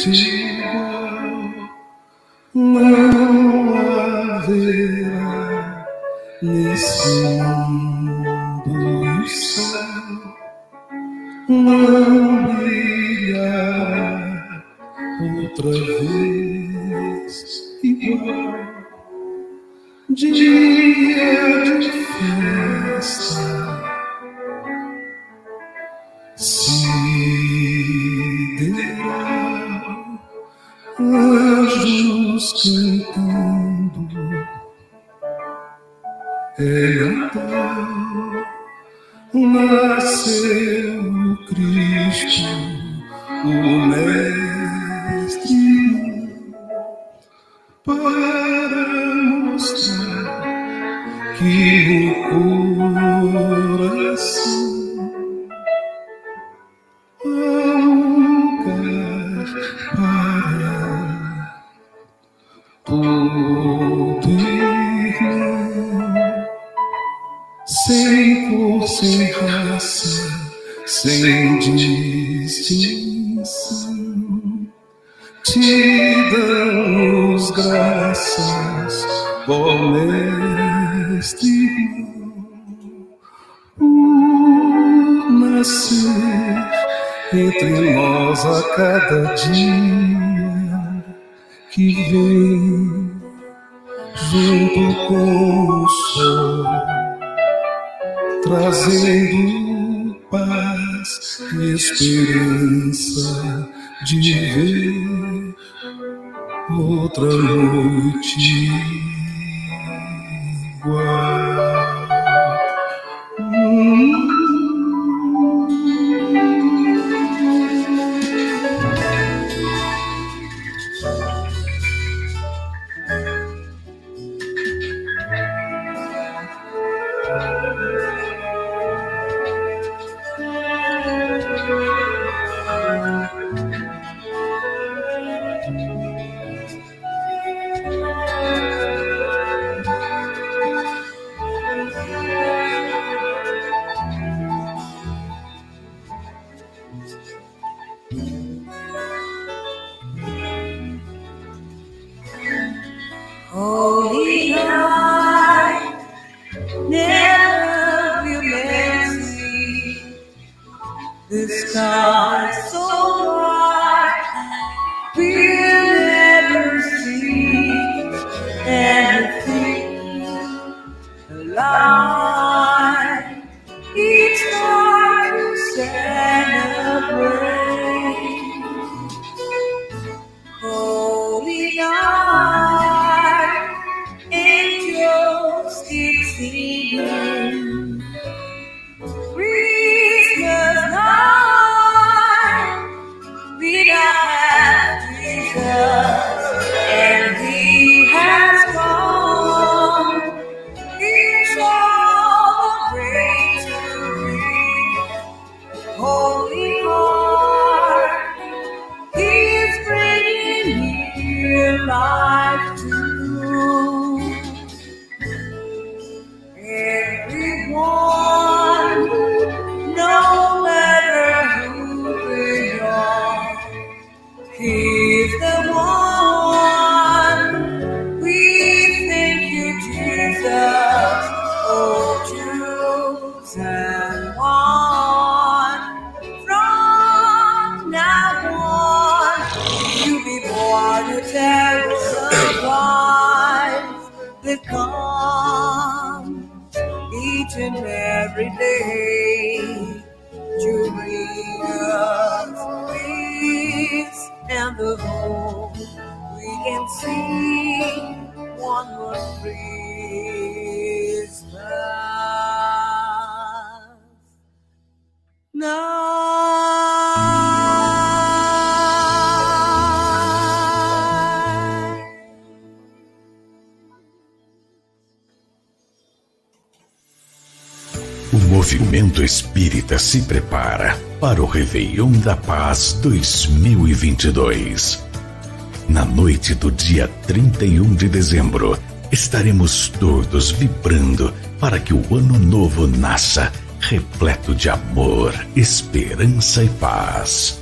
Sisi. vento com o sol, trazendo paz e esperança de ver outra noite igual. Whoa. Se prepara para o Réveillon da Paz 2022. Na noite do dia 31 de dezembro, estaremos todos vibrando para que o ano novo nasça repleto de amor, esperança e paz.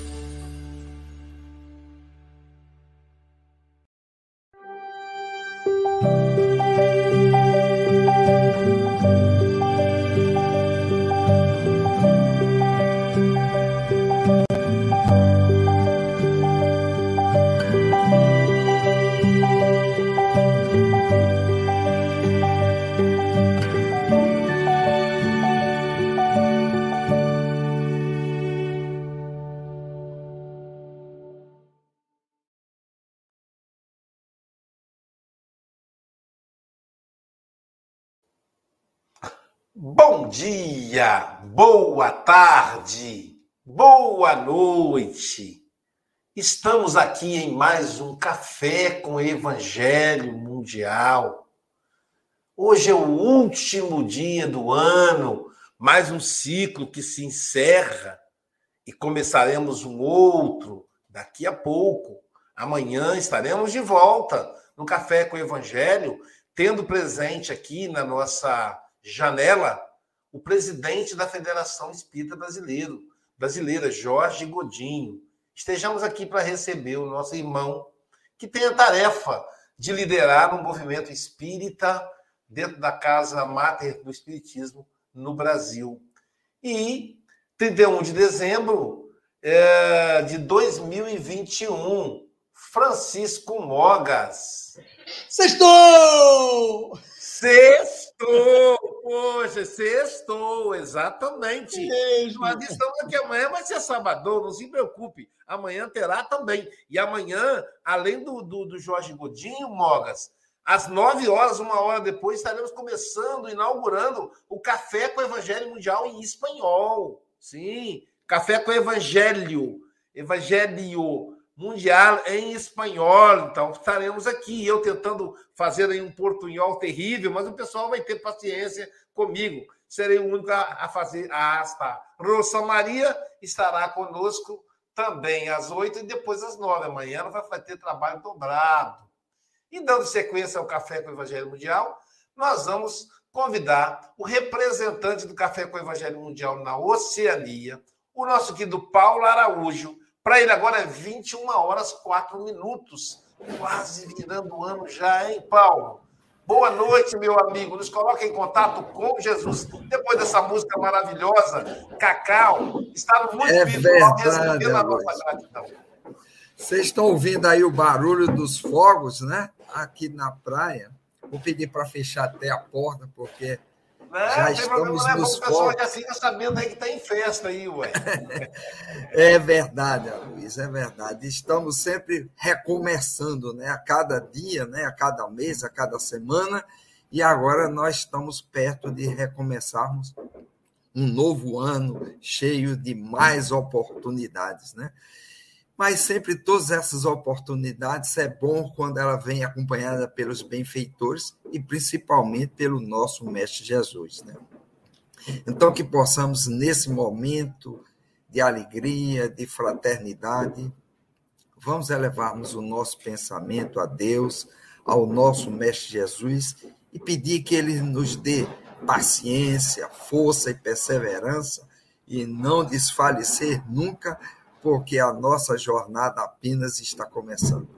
Dia, boa tarde, boa noite. Estamos aqui em mais um Café com Evangelho Mundial. Hoje é o último dia do ano, mais um ciclo que se encerra e começaremos um outro daqui a pouco. Amanhã estaremos de volta no Café com Evangelho, tendo presente aqui na nossa janela o presidente da Federação Espírita Brasileiro, brasileira, Jorge Godinho. Estejamos aqui para receber o nosso irmão, que tem a tarefa de liderar um movimento espírita dentro da Casa Mater do Espiritismo no Brasil. E 31 de dezembro é, de 2021, Francisco Mogas. Sextou! Sextou! Poxa, sextou, exatamente. Mesmo. Mas estamos aqui amanhã, vai ser sabadão, não se preocupe. Amanhã terá também. E amanhã, além do, do, do Jorge Godinho, Mogas, às nove horas, uma hora depois, estaremos começando, inaugurando o Café com o Evangelho Mundial em espanhol. Sim, Café com o Evangelho. Evangelho mundial em espanhol. Então, estaremos aqui, eu tentando fazer aí um portunhol terrível, mas o pessoal vai ter paciência comigo. Serei o único a fazer. Ah, está. Rosa Maria estará conosco também às oito e depois às nove. Amanhã ela vai ter trabalho dobrado. E dando sequência ao Café com o Evangelho Mundial, nós vamos convidar o representante do Café com o Evangelho Mundial na Oceania, o nosso querido Paulo Araújo, para ele agora é 21 horas 4 minutos. Quase virando o ano já, hein, Paulo? Boa noite, meu amigo. Nos coloca em contato com Jesus. Depois dessa música maravilhosa, Cacau, está muito é verdade, a nossa gratidão. Vocês estão ouvindo aí o barulho dos fogos, né? Aqui na praia. Vou pedir para fechar até a porta, porque né? Já estamos problema, nos pessoal já fica sabendo aí que está em festa aí, ué. é verdade, Luiz, é verdade. Estamos sempre recomeçando, né? A cada dia, né? A cada mês, a cada semana. E agora nós estamos perto de recomeçarmos um novo ano cheio de mais oportunidades, né? Mas sempre todas essas oportunidades é bom quando ela vem acompanhada pelos benfeitores e principalmente pelo nosso mestre Jesus, né? Então que possamos nesse momento de alegria, de fraternidade, vamos elevarmos o nosso pensamento a Deus, ao nosso mestre Jesus e pedir que ele nos dê paciência, força e perseverança e não desfalecer nunca porque a nossa jornada apenas está começando.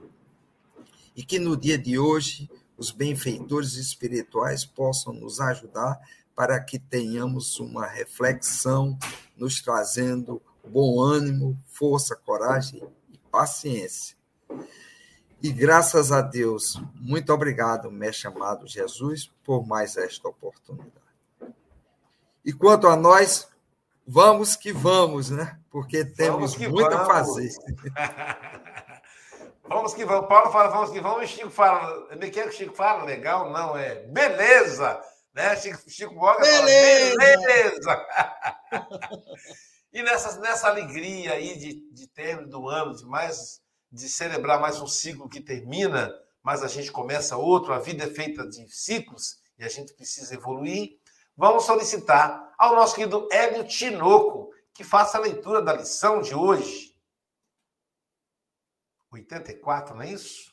E que no dia de hoje os benfeitores espirituais possam nos ajudar para que tenhamos uma reflexão, nos trazendo bom ânimo, força, coragem e paciência. E graças a Deus, muito obrigado, mestre amado Jesus, por mais esta oportunidade. E quanto a nós, vamos que vamos, né? Porque temos muito vamos. a fazer. vamos que vamos. Paulo fala, vamos que vamos, e Chico fala. Me quer que o Chico fala? Legal? Não, é beleza! Né? Chico, Chico Boga beleza! Fala, beleza! e nessa, nessa alegria aí de, de término do ano, de mais de celebrar mais um ciclo que termina, mas a gente começa outro, a vida é feita de ciclos e a gente precisa evoluir. vamos solicitar ao nosso querido Hélio Tinoco que faça a leitura da lição de hoje. 84, não é isso?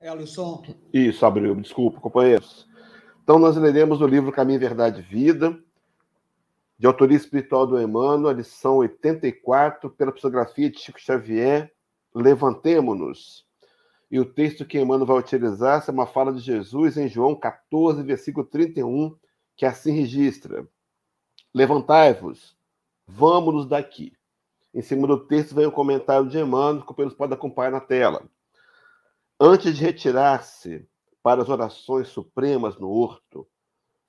É, Alisson. Isso, abriu. Desculpa, companheiros. Então, nós leremos o livro Caminho, Verdade e Vida, de autoria espiritual do Emmanuel, a lição 84, pela psicografia de Chico Xavier, Levantemo-nos. E o texto que Emmanuel vai utilizar é uma fala de Jesus em João 14, versículo 31, que assim registra: Levantai-vos, vamos-nos daqui. Em cima do texto vem o comentário de Emmanuel, que o podem acompanhar na tela. Antes de retirar-se para as orações supremas no horto,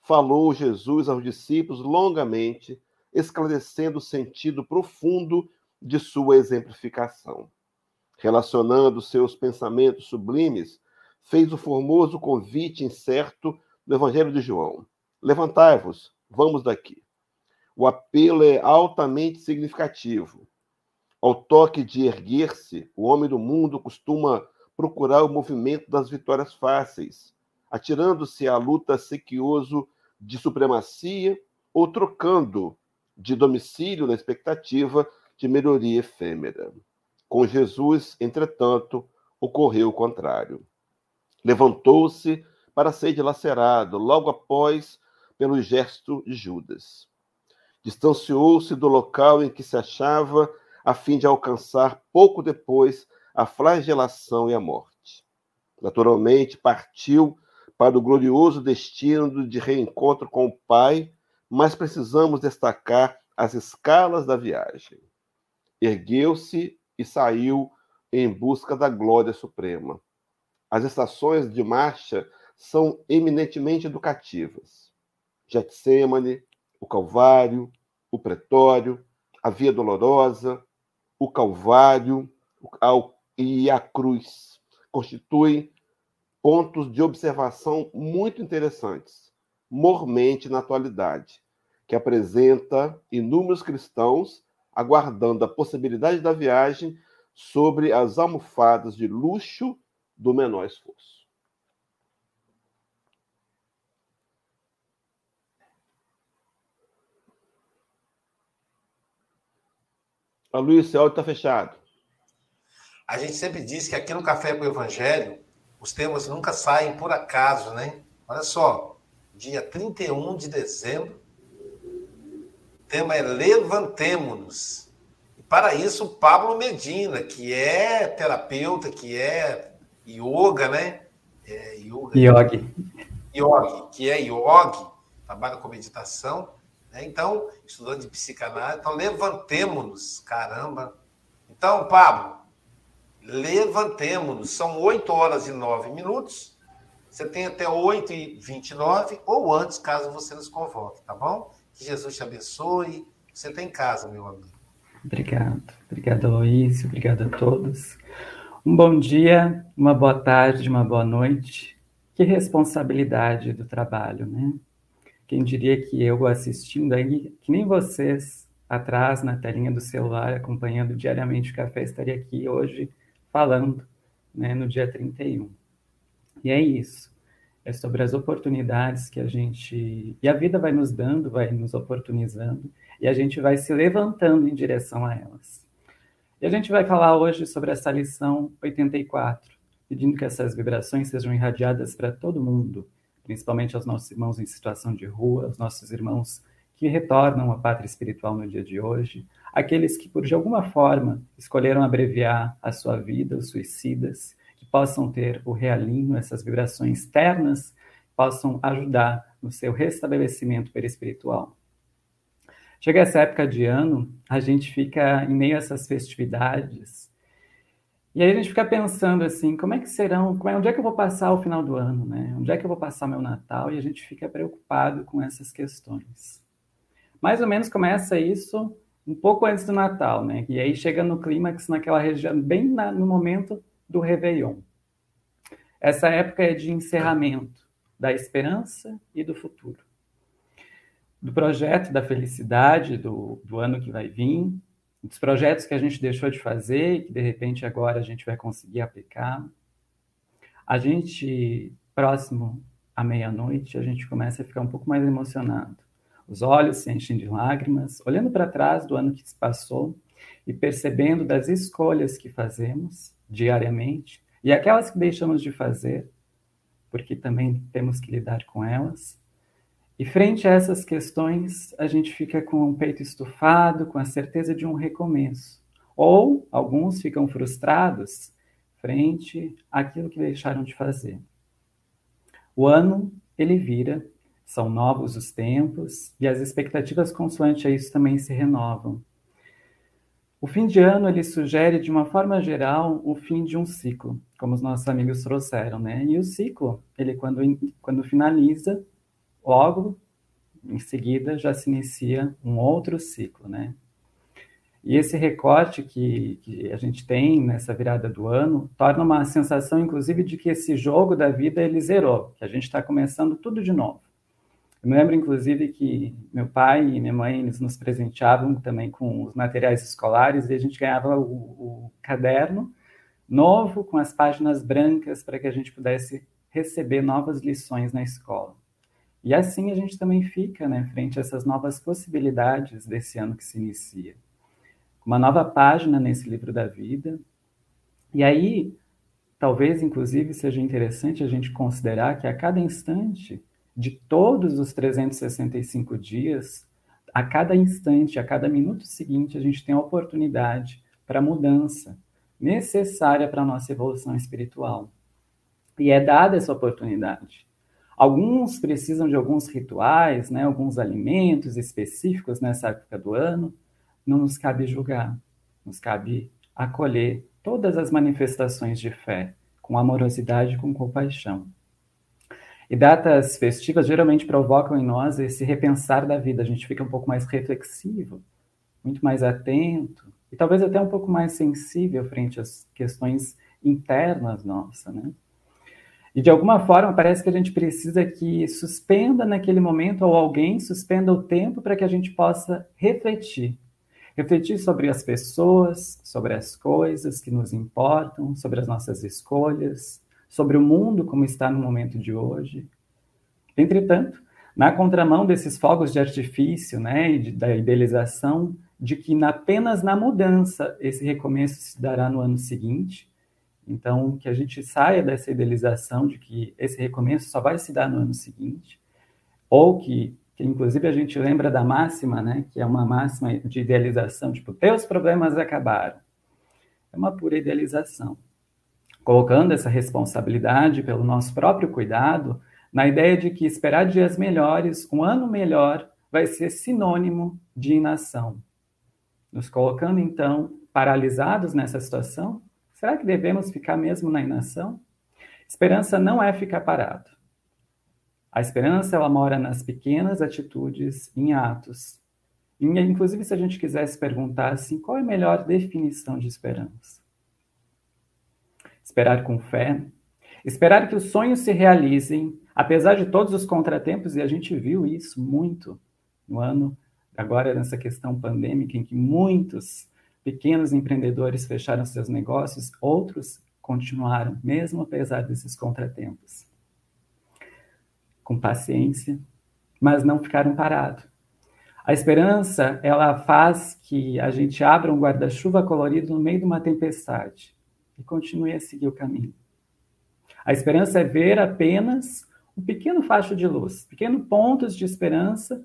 falou Jesus aos discípulos longamente, esclarecendo o sentido profundo de sua exemplificação. Relacionando seus pensamentos sublimes, fez o formoso convite incerto do Evangelho de João: Levantai-vos, vamos daqui. O apelo é altamente significativo. Ao toque de erguer-se, o homem do mundo costuma procurar o movimento das vitórias fáceis, atirando-se à luta sequioso de supremacia ou trocando de domicílio na expectativa de melhoria efêmera. Com Jesus, entretanto, ocorreu o contrário. Levantou-se para ser dilacerado, logo após, pelo gesto de Judas. Distanciou-se do local em que se achava, a fim de alcançar, pouco depois, a flagelação e a morte. Naturalmente, partiu para o glorioso destino de reencontro com o Pai, mas precisamos destacar as escalas da viagem. Ergueu-se e saiu em busca da glória suprema. As estações de marcha são eminentemente educativas. Getsemane, o Calvário, o Pretório, a Via Dolorosa, o Calvário, e a cruz constituem pontos de observação muito interessantes, mormente na atualidade, que apresenta inúmeros cristãos aguardando a possibilidade da viagem sobre as almofadas de luxo do menor esforço. A Luiz, seu áudio está fechado. A gente sempre diz que aqui no Café com o Evangelho, os temas nunca saem por acaso, né? Olha só, dia 31 de dezembro, o tema é Levantemo-nos. E para isso, Pablo Medina, que é terapeuta, que é yoga, né? É yoga. Yogi. Yogi, que é yogi, trabalha com meditação. Né? Então, estudante de psicanálise. Então, levantemo-nos, caramba. Então, Pablo, levantemos-nos. São 8 horas e 9 minutos. Você tem até 8 e 29 ou antes, caso você nos convoque, tá bom? Que Jesus te abençoe. Você tem tá casa, meu amigo. Obrigado. Obrigado, Luiz. Obrigado a todos. Um bom dia, uma boa tarde, uma boa noite. Que responsabilidade do trabalho, né? Quem diria que eu assistindo aí, que nem vocês, atrás na telinha do celular, acompanhando diariamente o café, estaria aqui hoje falando né, no dia 31. E é isso. É sobre as oportunidades que a gente. E a vida vai nos dando, vai nos oportunizando, e a gente vai se levantando em direção a elas. E a gente vai falar hoje sobre essa lição 84, pedindo que essas vibrações sejam irradiadas para todo mundo, principalmente aos nossos irmãos em situação de rua, aos nossos irmãos que retornam à pátria espiritual no dia de hoje, aqueles que, por de alguma forma, escolheram abreviar a sua vida, os suicidas, possam ter o realinho, essas vibrações ternas, possam ajudar no seu restabelecimento perispiritual. Chega essa época de ano, a gente fica em meio a essas festividades, e aí a gente fica pensando assim, como é que serão, como é, onde é que eu vou passar o final do ano, né? Onde é que eu vou passar meu Natal? E a gente fica preocupado com essas questões. Mais ou menos começa isso um pouco antes do Natal, né? E aí chega no clímax naquela região, bem na, no momento do Réveillon. Essa época é de encerramento da esperança e do futuro. Do projeto da felicidade do, do ano que vai vir, dos projetos que a gente deixou de fazer e que de repente agora a gente vai conseguir aplicar. A gente, próximo à meia-noite, a gente começa a ficar um pouco mais emocionado. Os olhos se enchem de lágrimas, olhando para trás do ano que se passou e percebendo das escolhas que fazemos diariamente e aquelas que deixamos de fazer, porque também temos que lidar com elas. E frente a essas questões, a gente fica com o peito estufado, com a certeza de um recomeço. Ou alguns ficam frustrados frente àquilo que deixaram de fazer. O ano, ele vira, são novos os tempos e as expectativas consoante a isso também se renovam. O fim de ano ele sugere, de uma forma geral, o fim de um ciclo, como os nossos amigos trouxeram, né? E o ciclo, ele quando, quando finaliza, logo em seguida já se inicia um outro ciclo, né? E esse recorte que, que, a gente tem nessa virada do ano torna uma sensação, inclusive, de que esse jogo da vida ele zerou, que a gente está começando tudo de novo. Eu me lembro, inclusive, que meu pai e minha mãe eles nos presenteavam também com os materiais escolares e a gente ganhava o, o caderno novo com as páginas brancas para que a gente pudesse receber novas lições na escola. E assim a gente também fica, né, frente a essas novas possibilidades desse ano que se inicia. Uma nova página nesse livro da vida. E aí, talvez, inclusive, seja interessante a gente considerar que a cada instante de todos os 365 dias, a cada instante, a cada minuto seguinte, a gente tem a oportunidade para mudança necessária para a nossa evolução espiritual. E é dada essa oportunidade. Alguns precisam de alguns rituais, né, alguns alimentos específicos nessa época do ano. Não nos cabe julgar, nos cabe acolher todas as manifestações de fé com amorosidade e com compaixão. E datas festivas geralmente provocam em nós esse repensar da vida. A gente fica um pouco mais reflexivo, muito mais atento e talvez até um pouco mais sensível frente às questões internas nossas, né? E de alguma forma parece que a gente precisa que suspenda naquele momento ou alguém suspenda o tempo para que a gente possa refletir. Refletir sobre as pessoas, sobre as coisas que nos importam, sobre as nossas escolhas, sobre o mundo como está no momento de hoje. Entretanto, na contramão desses fogos de artifício, né, e de, da idealização de que apenas na mudança esse recomeço se dará no ano seguinte, então, que a gente saia dessa idealização de que esse recomeço só vai se dar no ano seguinte, ou que, que inclusive a gente lembra da máxima, né, que é uma máxima de idealização, tipo, teus problemas acabaram. É uma pura idealização. Colocando essa responsabilidade pelo nosso próprio cuidado, na ideia de que esperar dias melhores, um ano melhor, vai ser sinônimo de inação. Nos colocando, então, paralisados nessa situação, Será que devemos ficar mesmo na inação? Esperança não é ficar parado. A esperança ela mora nas pequenas atitudes, em atos. E, inclusive, se a gente quisesse perguntar assim, qual é a melhor definição de esperança? Esperar com fé, esperar que os sonhos se realizem, apesar de todos os contratempos, e a gente viu isso muito no ano, agora nessa questão pandêmica, em que muitos Pequenos empreendedores fecharam seus negócios, outros continuaram, mesmo apesar desses contratempos. Com paciência, mas não ficaram parados. A esperança, ela faz que a gente abra um guarda-chuva colorido no meio de uma tempestade e continue a seguir o caminho. A esperança é ver apenas um pequeno facho de luz, pequenos pontos de esperança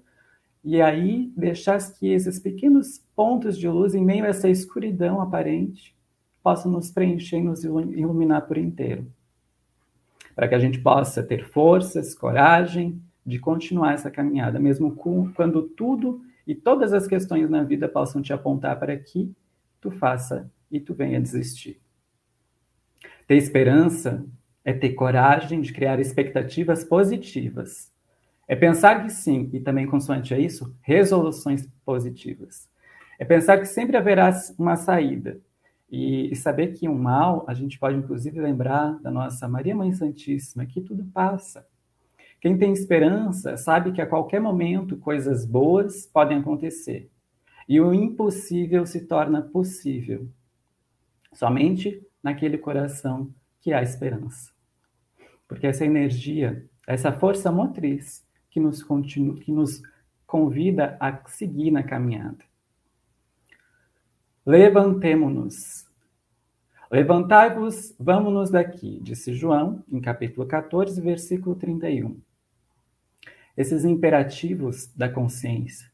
e aí deixar que esses pequenos pontos de luz em meio a essa escuridão aparente possam nos preencher e nos iluminar por inteiro. Para que a gente possa ter forças, coragem de continuar essa caminhada, mesmo quando tudo e todas as questões na vida possam te apontar para que tu faça e tu venha desistir. Ter esperança é ter coragem de criar expectativas positivas é pensar que sim, e também consoante a isso, resoluções positivas. É pensar que sempre haverá uma saída. E, e saber que um mal, a gente pode inclusive lembrar da nossa Maria Mãe Santíssima, que tudo passa. Quem tem esperança sabe que a qualquer momento coisas boas podem acontecer. e o impossível se torna possível. Somente naquele coração que há esperança. Porque essa energia, essa força motriz que nos, continua, que nos convida a seguir na caminhada. Levantemo-nos. Levantai-vos, vamos-nos daqui, disse João, em capítulo 14, versículo 31. Esses imperativos da consciência.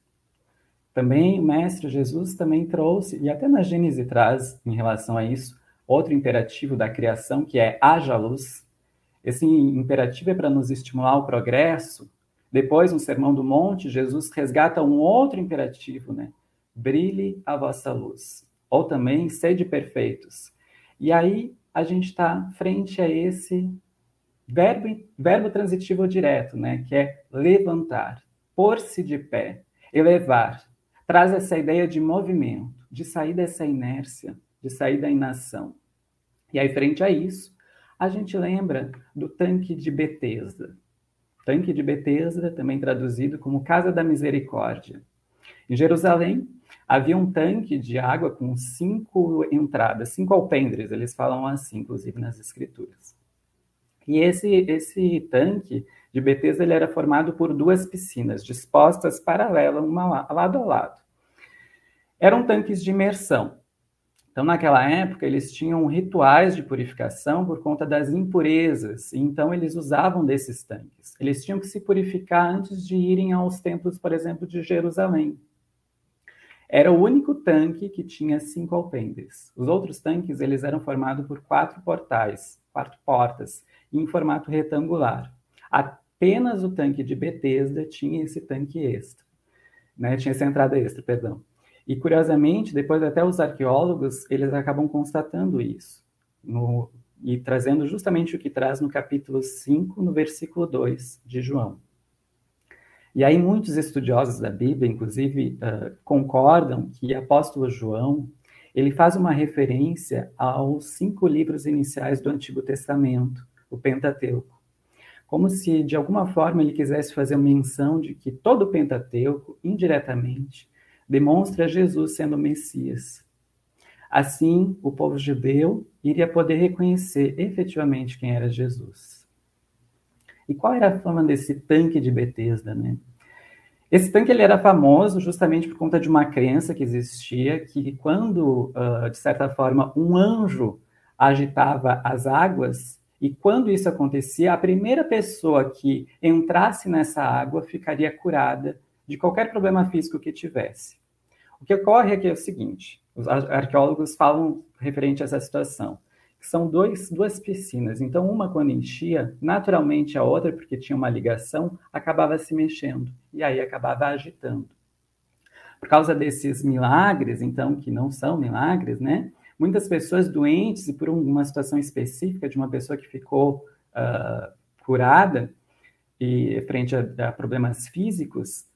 Também o Mestre Jesus também trouxe, e até na Gênese traz em relação a isso, outro imperativo da criação, que é haja luz. Esse imperativo é para nos estimular o progresso. Depois, no Sermão do Monte, Jesus resgata um outro imperativo, né? Brilhe a vossa luz. Ou também, sede perfeitos. E aí, a gente está frente a esse verbo, verbo transitivo direto, né? Que é levantar, pôr-se de pé, elevar. Traz essa ideia de movimento, de sair dessa inércia, de sair da inação. E aí, frente a isso, a gente lembra do tanque de Betesda. Tanque de Betesda, também traduzido como Casa da Misericórdia. Em Jerusalém, havia um tanque de água com cinco entradas, cinco alpendres, eles falam assim, inclusive nas escrituras. E esse, esse tanque de Betesda ele era formado por duas piscinas, dispostas paralelas, uma lado a lado. Eram tanques de imersão, então, naquela época, eles tinham rituais de purificação por conta das impurezas, então eles usavam desses tanques. Eles tinham que se purificar antes de irem aos templos, por exemplo, de Jerusalém. Era o único tanque que tinha cinco alpendres. Os outros tanques eles eram formados por quatro portais, quatro portas, em formato retangular. Apenas o tanque de Betesda tinha esse tanque extra, né? Tinha essa entrada extra, perdão. E curiosamente, depois até os arqueólogos, eles acabam constatando isso. No, e trazendo justamente o que traz no capítulo 5, no versículo 2 de João. E aí muitos estudiosos da Bíblia, inclusive, uh, concordam que o apóstolo João, ele faz uma referência aos cinco livros iniciais do Antigo Testamento, o Pentateuco. Como se, de alguma forma, ele quisesse fazer menção de que todo o Pentateuco, indiretamente, demonstra Jesus sendo o Messias. Assim, o povo judeu iria poder reconhecer efetivamente quem era Jesus. E qual era a fama desse tanque de Betesda, né? Esse tanque ele era famoso justamente por conta de uma crença que existia que quando, uh, de certa forma, um anjo agitava as águas e quando isso acontecia, a primeira pessoa que entrasse nessa água ficaria curada de qualquer problema físico que tivesse. O que ocorre aqui é o seguinte: os arqueólogos falam referente a essa situação, que são dois, duas piscinas. Então, uma, quando enchia, naturalmente a outra, porque tinha uma ligação, acabava se mexendo e aí acabava agitando. Por causa desses milagres, então, que não são milagres, né? Muitas pessoas doentes e por uma situação específica de uma pessoa que ficou uh, curada e frente a, a problemas físicos,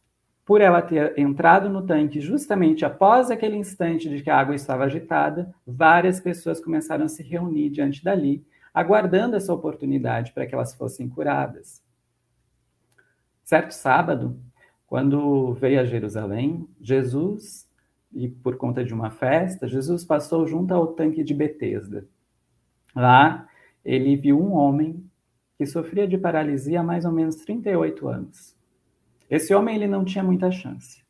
por ela ter entrado no tanque justamente após aquele instante de que a água estava agitada, várias pessoas começaram a se reunir diante dali, aguardando essa oportunidade para que elas fossem curadas. Certo sábado, quando veio a Jerusalém, Jesus, e por conta de uma festa, Jesus passou junto ao tanque de Betesda. Lá, ele viu um homem que sofria de paralisia há mais ou menos 38 anos. Esse homem ele não tinha muita chance.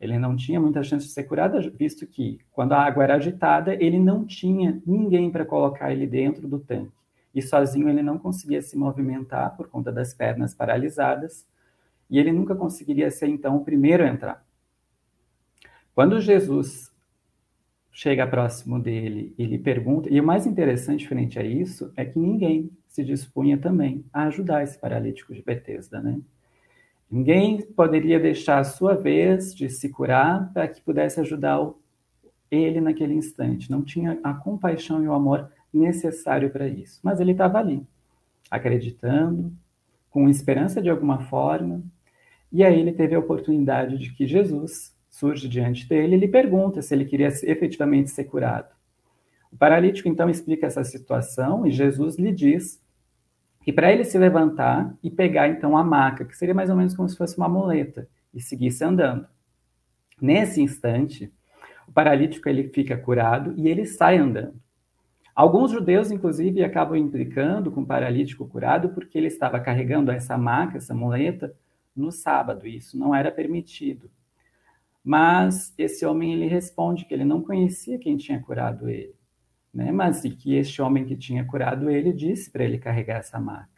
Ele não tinha muita chance de ser curado, visto que, quando a água era agitada, ele não tinha ninguém para colocar ele dentro do tanque. E sozinho ele não conseguia se movimentar por conta das pernas paralisadas, e ele nunca conseguiria ser, então, o primeiro a entrar. Quando Jesus chega próximo dele e lhe pergunta, e o mais interessante frente a isso é que ninguém se dispunha também a ajudar esse paralítico de Betesda, né? Ninguém poderia deixar a sua vez de se curar para que pudesse ajudar ele naquele instante. Não tinha a compaixão e o amor necessário para isso. Mas ele estava ali, acreditando, com esperança de alguma forma. E aí ele teve a oportunidade de que Jesus surge diante dele e lhe pergunta se ele queria efetivamente ser curado. O paralítico então explica essa situação e Jesus lhe diz e para ele se levantar e pegar então a maca, que seria mais ou menos como se fosse uma muleta, e seguisse andando. Nesse instante, o paralítico ele fica curado e ele sai andando. Alguns judeus, inclusive, acabam implicando com o paralítico curado porque ele estava carregando essa maca, essa muleta, no sábado. E isso não era permitido. Mas esse homem ele responde que ele não conhecia quem tinha curado ele, né? Mas e que este homem que tinha curado ele disse para ele carregar essa maca.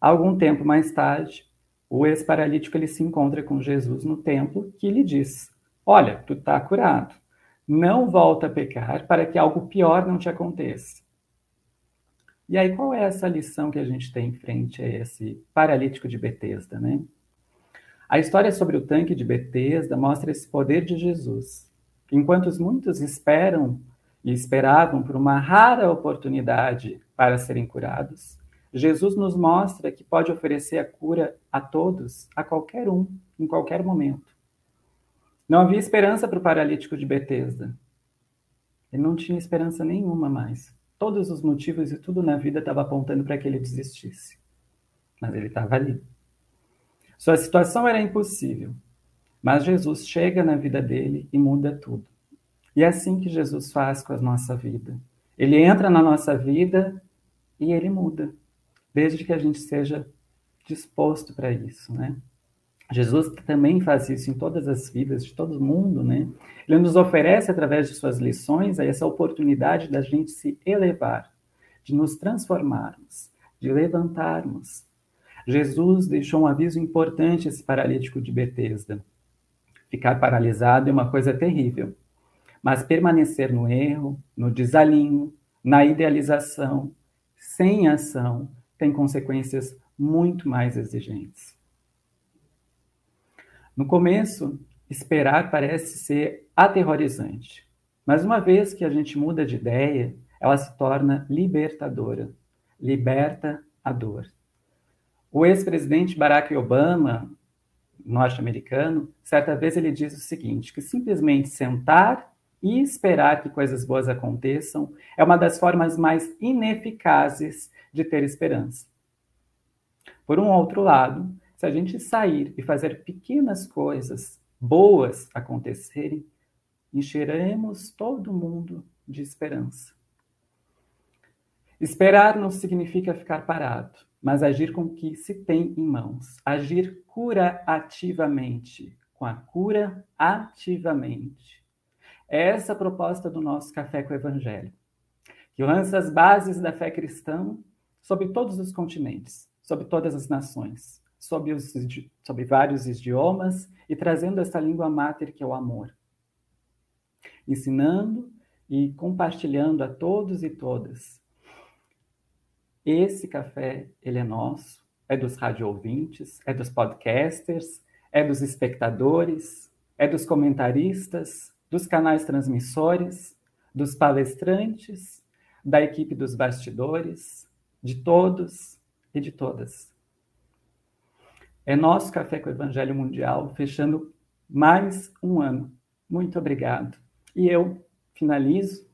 Algum tempo mais tarde, o ex-paralítico ele se encontra com Jesus no templo, que lhe diz: Olha, tu está curado. Não volta a pecar para que algo pior não te aconteça. E aí, qual é essa lição que a gente tem em frente a esse paralítico de Betesda, né? A história sobre o tanque de Betesda mostra esse poder de Jesus. Enquanto muitos esperam e esperavam por uma rara oportunidade para serem curados, Jesus nos mostra que pode oferecer a cura a todos, a qualquer um, em qualquer momento. Não havia esperança para o paralítico de Betesda. Ele não tinha esperança nenhuma mais. Todos os motivos e tudo na vida estava apontando para que ele desistisse. Mas ele estava ali. Sua situação era impossível. Mas Jesus chega na vida dele e muda tudo. E é assim que Jesus faz com a nossa vida. Ele entra na nossa vida e ele muda desde que a gente seja disposto para isso, né? Jesus também faz isso em todas as vidas de todo mundo, né? Ele nos oferece através de suas lições essa oportunidade da gente se elevar, de nos transformarmos, de levantarmos. Jesus deixou um aviso importante a esse paralítico de Betesda. Ficar paralisado é uma coisa terrível, mas permanecer no erro, no desalinho, na idealização, sem ação, tem consequências muito mais exigentes. No começo, esperar parece ser aterrorizante, mas uma vez que a gente muda de ideia, ela se torna libertadora, liberta a dor. O ex-presidente Barack Obama, norte-americano, certa vez ele diz o seguinte, que simplesmente sentar e esperar que coisas boas aconteçam é uma das formas mais ineficazes de ter esperança. Por um outro lado, se a gente sair e fazer pequenas coisas boas acontecerem, encheremos todo mundo de esperança. Esperar não significa ficar parado, mas agir com o que se tem em mãos. Agir curativamente, com a cura ativamente. É essa a proposta do nosso Café com o Evangelho, que lança as bases da fé cristã sobre todos os continentes, sobre todas as nações, sobre, os, sobre vários idiomas e trazendo essa língua máter que é o amor. Ensinando e compartilhando a todos e todas. Esse café, ele é nosso, é dos rádio ouvintes, é dos podcasters, é dos espectadores, é dos comentaristas, dos canais transmissores, dos palestrantes, da equipe dos bastidores, de todos e de todas. É nosso Café com o Evangelho Mundial, fechando mais um ano. Muito obrigado. E eu finalizo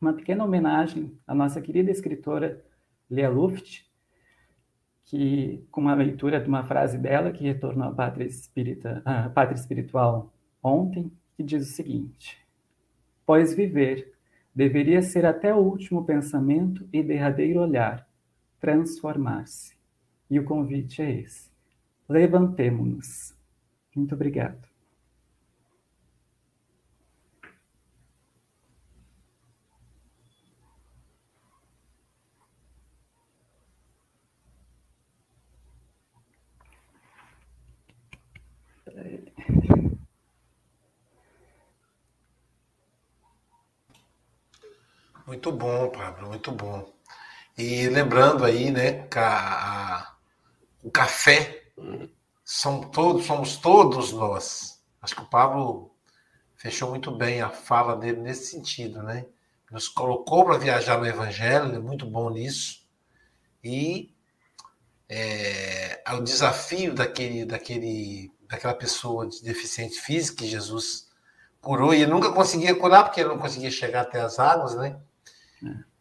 uma pequena homenagem à nossa querida escritora Lea Luft, que com uma leitura de uma frase dela que retornou à pátria, espírita, à pátria espiritual ontem, que diz o seguinte: Pois viver deveria ser até o último pensamento e derradeiro olhar, transformar-se. E o convite é esse. Levantemo-nos. Muito obrigado. Muito bom, Pablo, muito bom. E lembrando aí, né, a, a, o café são todos, somos todos nós. Acho que o Pablo fechou muito bem a fala dele nesse sentido, né? Nos colocou para viajar no Evangelho, ele é muito bom nisso. E é, o desafio daquele, daquele, daquela pessoa de deficiente física que Jesus curou, e ele nunca conseguia curar, porque ele não conseguia chegar até as águas, né?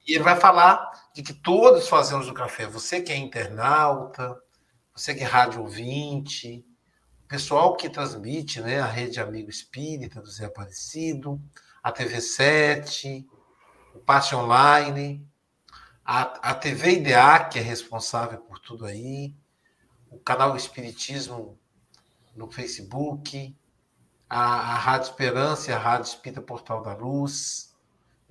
E ele vai falar de que todos fazemos o café. Você que é internauta, você que é rádio ouvinte, pessoal que transmite, né? A Rede Amigo Espírita do Zé Aparecido, a TV7, o Passe Online, a, a TV IDEA, que é responsável por tudo aí, o canal Espiritismo no Facebook, a, a Rádio Esperança a Rádio Espírita Portal da Luz,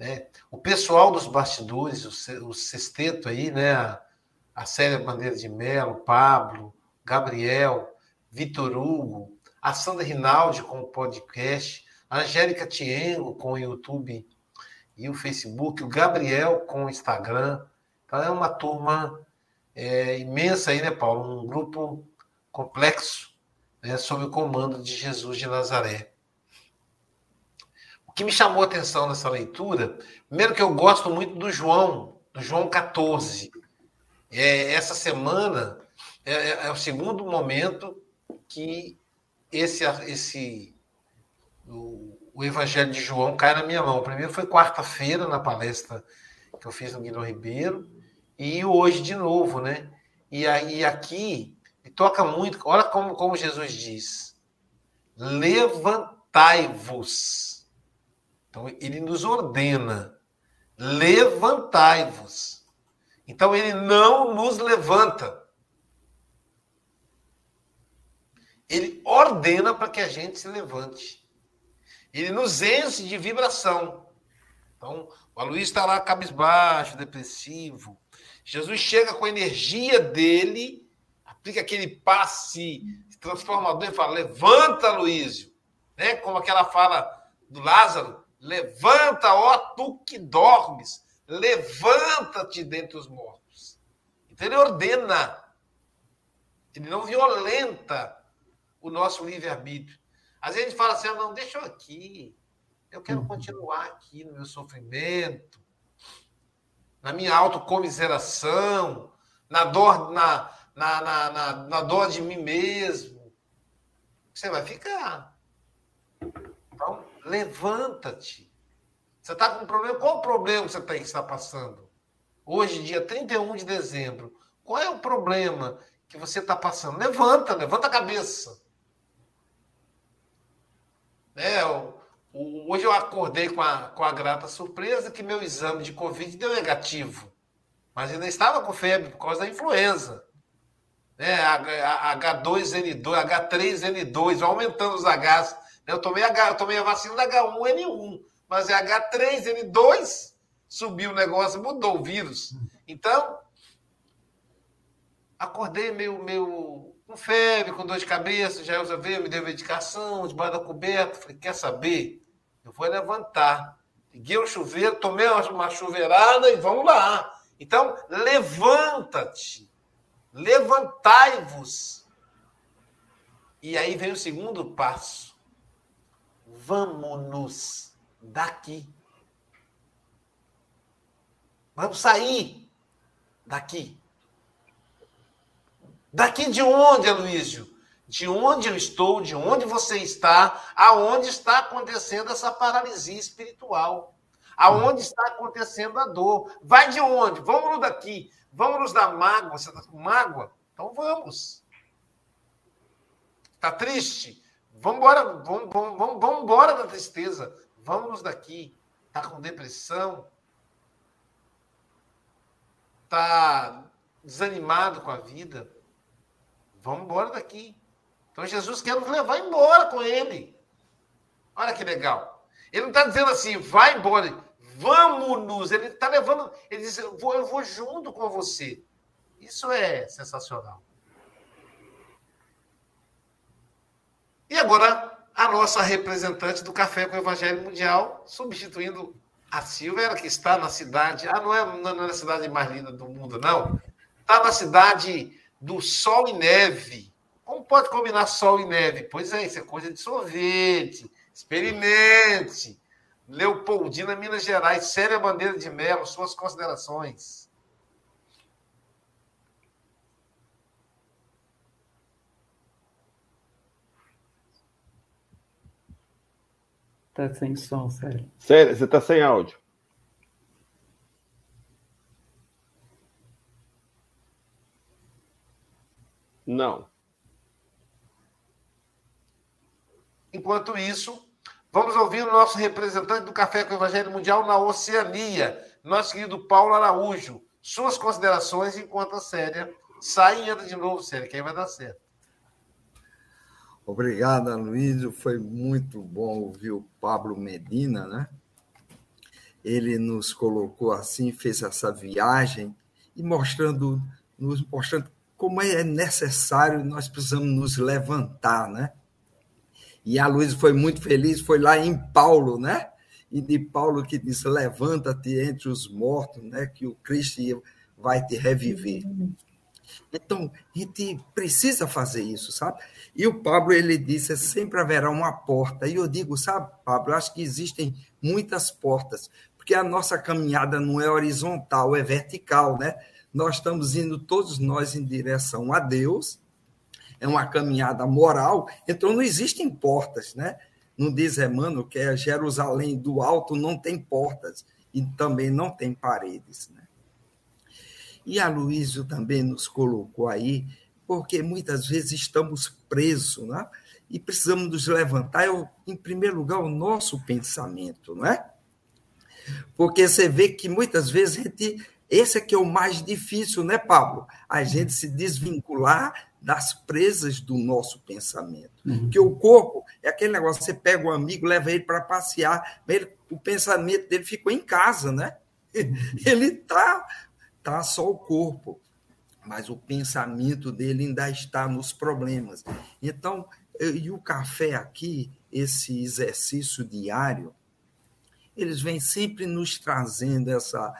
né? o pessoal dos bastidores, o, sexteto aí, né? A, a Célia Bandeira de Mello, Pablo, Gabriel, Vitor Hugo, a Sandra Rinaldi com o podcast, a Angélica Tiengo com o YouTube e o Facebook, o Gabriel com o Instagram. Então é uma turma é, imensa aí, né, Paulo? Um grupo complexo né, sob o comando de Jesus de Nazaré. Que me chamou a atenção nessa leitura, primeiro que eu gosto muito do João, do João 14. É, essa semana é, é, é o segundo momento que esse, esse o, o, Evangelho de João cai na minha mão. O primeiro foi quarta-feira, na palestra que eu fiz no Guilherme Ribeiro, e hoje de novo, né? E aí aqui e toca muito. Olha como, como Jesus diz: levantai-vos. Então ele nos ordena: levantai-vos. Então ele não nos levanta. Ele ordena para que a gente se levante. Ele nos enche de vibração. Então, o Aloysio está lá cabisbaixo, depressivo. Jesus chega com a energia dele aplica aquele passe transformador e fala: levanta, Luísio. Né? Como aquela fala do Lázaro: levanta, ó tu que dormes, levanta-te dentre os mortos. Então ele ordena, ele não violenta o nosso livre-arbítrio. Às vezes a gente fala assim: ah, não, deixa eu aqui, eu quero uhum. continuar aqui no meu sofrimento, na minha autocomiseração, na dor, na, na, na, na, na dor de mim mesmo, você vai ficar. Levanta-te. Você está com um problema? Qual o problema que você tá, está passando? Hoje, dia 31 de dezembro, qual é o problema que você está passando? Levanta, levanta a cabeça. É, o, hoje eu acordei com a, com a grata surpresa que meu exame de Covid deu negativo. Mas ainda estava com febre por causa da influenza né? H2N2, H3N2, aumentando os Hs. Eu tomei, eu tomei a vacina da H1N1, mas é H3N2, subiu o negócio, mudou o vírus. Então, acordei meio, meio com febre, com dor de cabeça, já usa me deu medicação, debaixo da coberta. Falei, quer saber? Eu vou levantar. Liguei o chuveiro, tomei uma chuveirada e vamos lá. Então, levanta-te levantai-vos. E aí vem o segundo passo. Vamos-nos daqui. Vamos sair daqui. Daqui de onde, Aloysio? De onde eu estou, de onde você está, aonde está acontecendo essa paralisia espiritual. Aonde está acontecendo a dor. Vai de onde? Vamos daqui. Vamos nos dar mágoa? Você está com mágoa? Então vamos. Está triste? Vamos embora, vamos, vamos, vamos, vamos embora da tristeza. Vamos daqui. Está com depressão? Está desanimado com a vida? Vamos embora daqui. Então Jesus quer nos levar embora com ele. Olha que legal. Ele não está dizendo assim, vai embora. Vamos-nos. Ele está levando. Ele diz: eu vou, eu vou junto com você. Isso é sensacional. E agora, a nossa representante do Café com o Evangelho Mundial, substituindo a Silvia, que está na cidade. Ah, não é, não é na cidade mais linda do mundo, não. Está na cidade do sol e neve. Como pode combinar sol e neve? Pois é, isso é coisa de sorvete. Experimente. Leopoldina, Minas Gerais, Célia Bandeira de Mello, suas considerações. Tá sem som, Célia. Célia, você tá sem áudio. Não. enquanto isso, vamos ouvir o nosso representante do Café com o Evangelho Mundial na Oceania, nosso querido Paulo Araújo. Suas considerações enquanto a série sai e entra de novo, série, que aí vai dar certo. Obrigado, Aloysio. Foi muito bom ouvir o Pablo Medina, né? Ele nos colocou assim, fez essa viagem e mostrando, nos mostrando como é necessário, nós precisamos nos levantar, né? E a Luísa foi muito feliz, foi lá em Paulo, né? E de Paulo que disse: levanta-te entre os mortos, né? Que o Cristo vai te reviver. Então, a gente precisa fazer isso, sabe? E o Pablo, ele disse, sempre haverá uma porta. E eu digo, sabe, Pablo, acho que existem muitas portas, porque a nossa caminhada não é horizontal, é vertical, né? Nós estamos indo todos nós em direção a Deus, é uma caminhada moral, então não existem portas, né? Não diz Emmanuel que é Jerusalém do alto não tem portas e também não tem paredes, né? E a Luísio também nos colocou aí, porque muitas vezes estamos presos, né? E precisamos nos levantar, eu, em primeiro lugar, o nosso pensamento, não é? Porque você vê que muitas vezes a gente. Esse é que é o mais difícil, né, Pablo? A gente se desvincular das presas do nosso pensamento. Uhum. Que o corpo é aquele negócio, você pega um amigo, leva ele para passear, ele, o pensamento dele ficou em casa, né? Ele está está só o corpo, mas o pensamento dele ainda está nos problemas. Então, e o café aqui, esse exercício diário, eles vêm sempre nos trazendo essa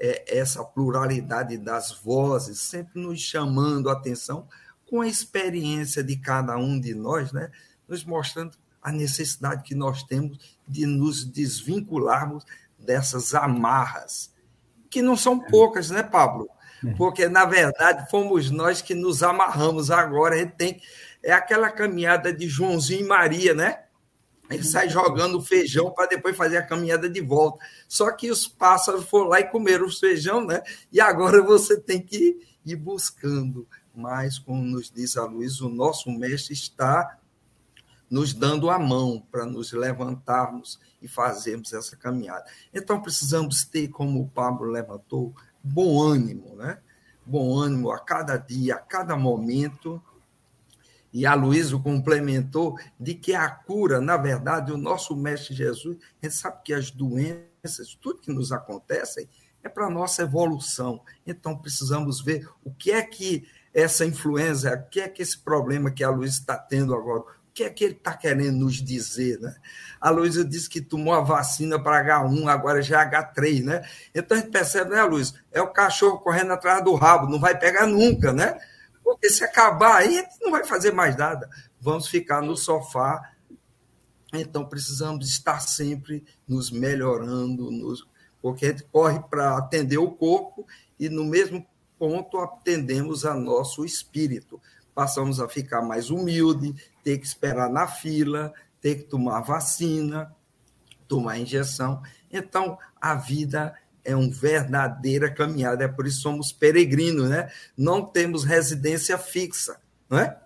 é, essa pluralidade das vozes, sempre nos chamando a atenção com a experiência de cada um de nós, né? nos mostrando a necessidade que nós temos de nos desvincularmos dessas amarras que não são poucas, né, Pablo? É. Porque, na verdade, fomos nós que nos amarramos agora. A gente tem. É aquela caminhada de Joãozinho e Maria, né? Ele sai jogando feijão para depois fazer a caminhada de volta. Só que os pássaros foram lá e comeram o feijão, né? E agora você tem que ir buscando. Mas, como nos diz a Luiz, o nosso mestre está nos dando a mão para nos levantarmos e fazermos essa caminhada. Então, precisamos ter, como o Pablo levantou, bom ânimo, né? Bom ânimo a cada dia, a cada momento. E a Luísa complementou de que a cura, na verdade, o nosso Mestre Jesus, a gente sabe que as doenças, tudo que nos acontece, é para nossa evolução. Então, precisamos ver o que é que essa influenza, o que é que esse problema que a Luísa está tendo agora, que é que ele está querendo nos dizer? Né? A Luísa disse que tomou a vacina para H1, agora já é H3, né? Então a gente percebe, né, Luísa? É o cachorro correndo atrás do rabo, não vai pegar nunca, né? Porque se acabar aí, não vai fazer mais nada. Vamos ficar no sofá. Então precisamos estar sempre nos melhorando, nos... porque a gente corre para atender o corpo e no mesmo ponto atendemos a nosso espírito passamos a ficar mais humilde, ter que esperar na fila, ter que tomar vacina, tomar injeção. Então, a vida é uma verdadeira caminhada, é por isso somos peregrinos, né? Não temos residência fixa, não é?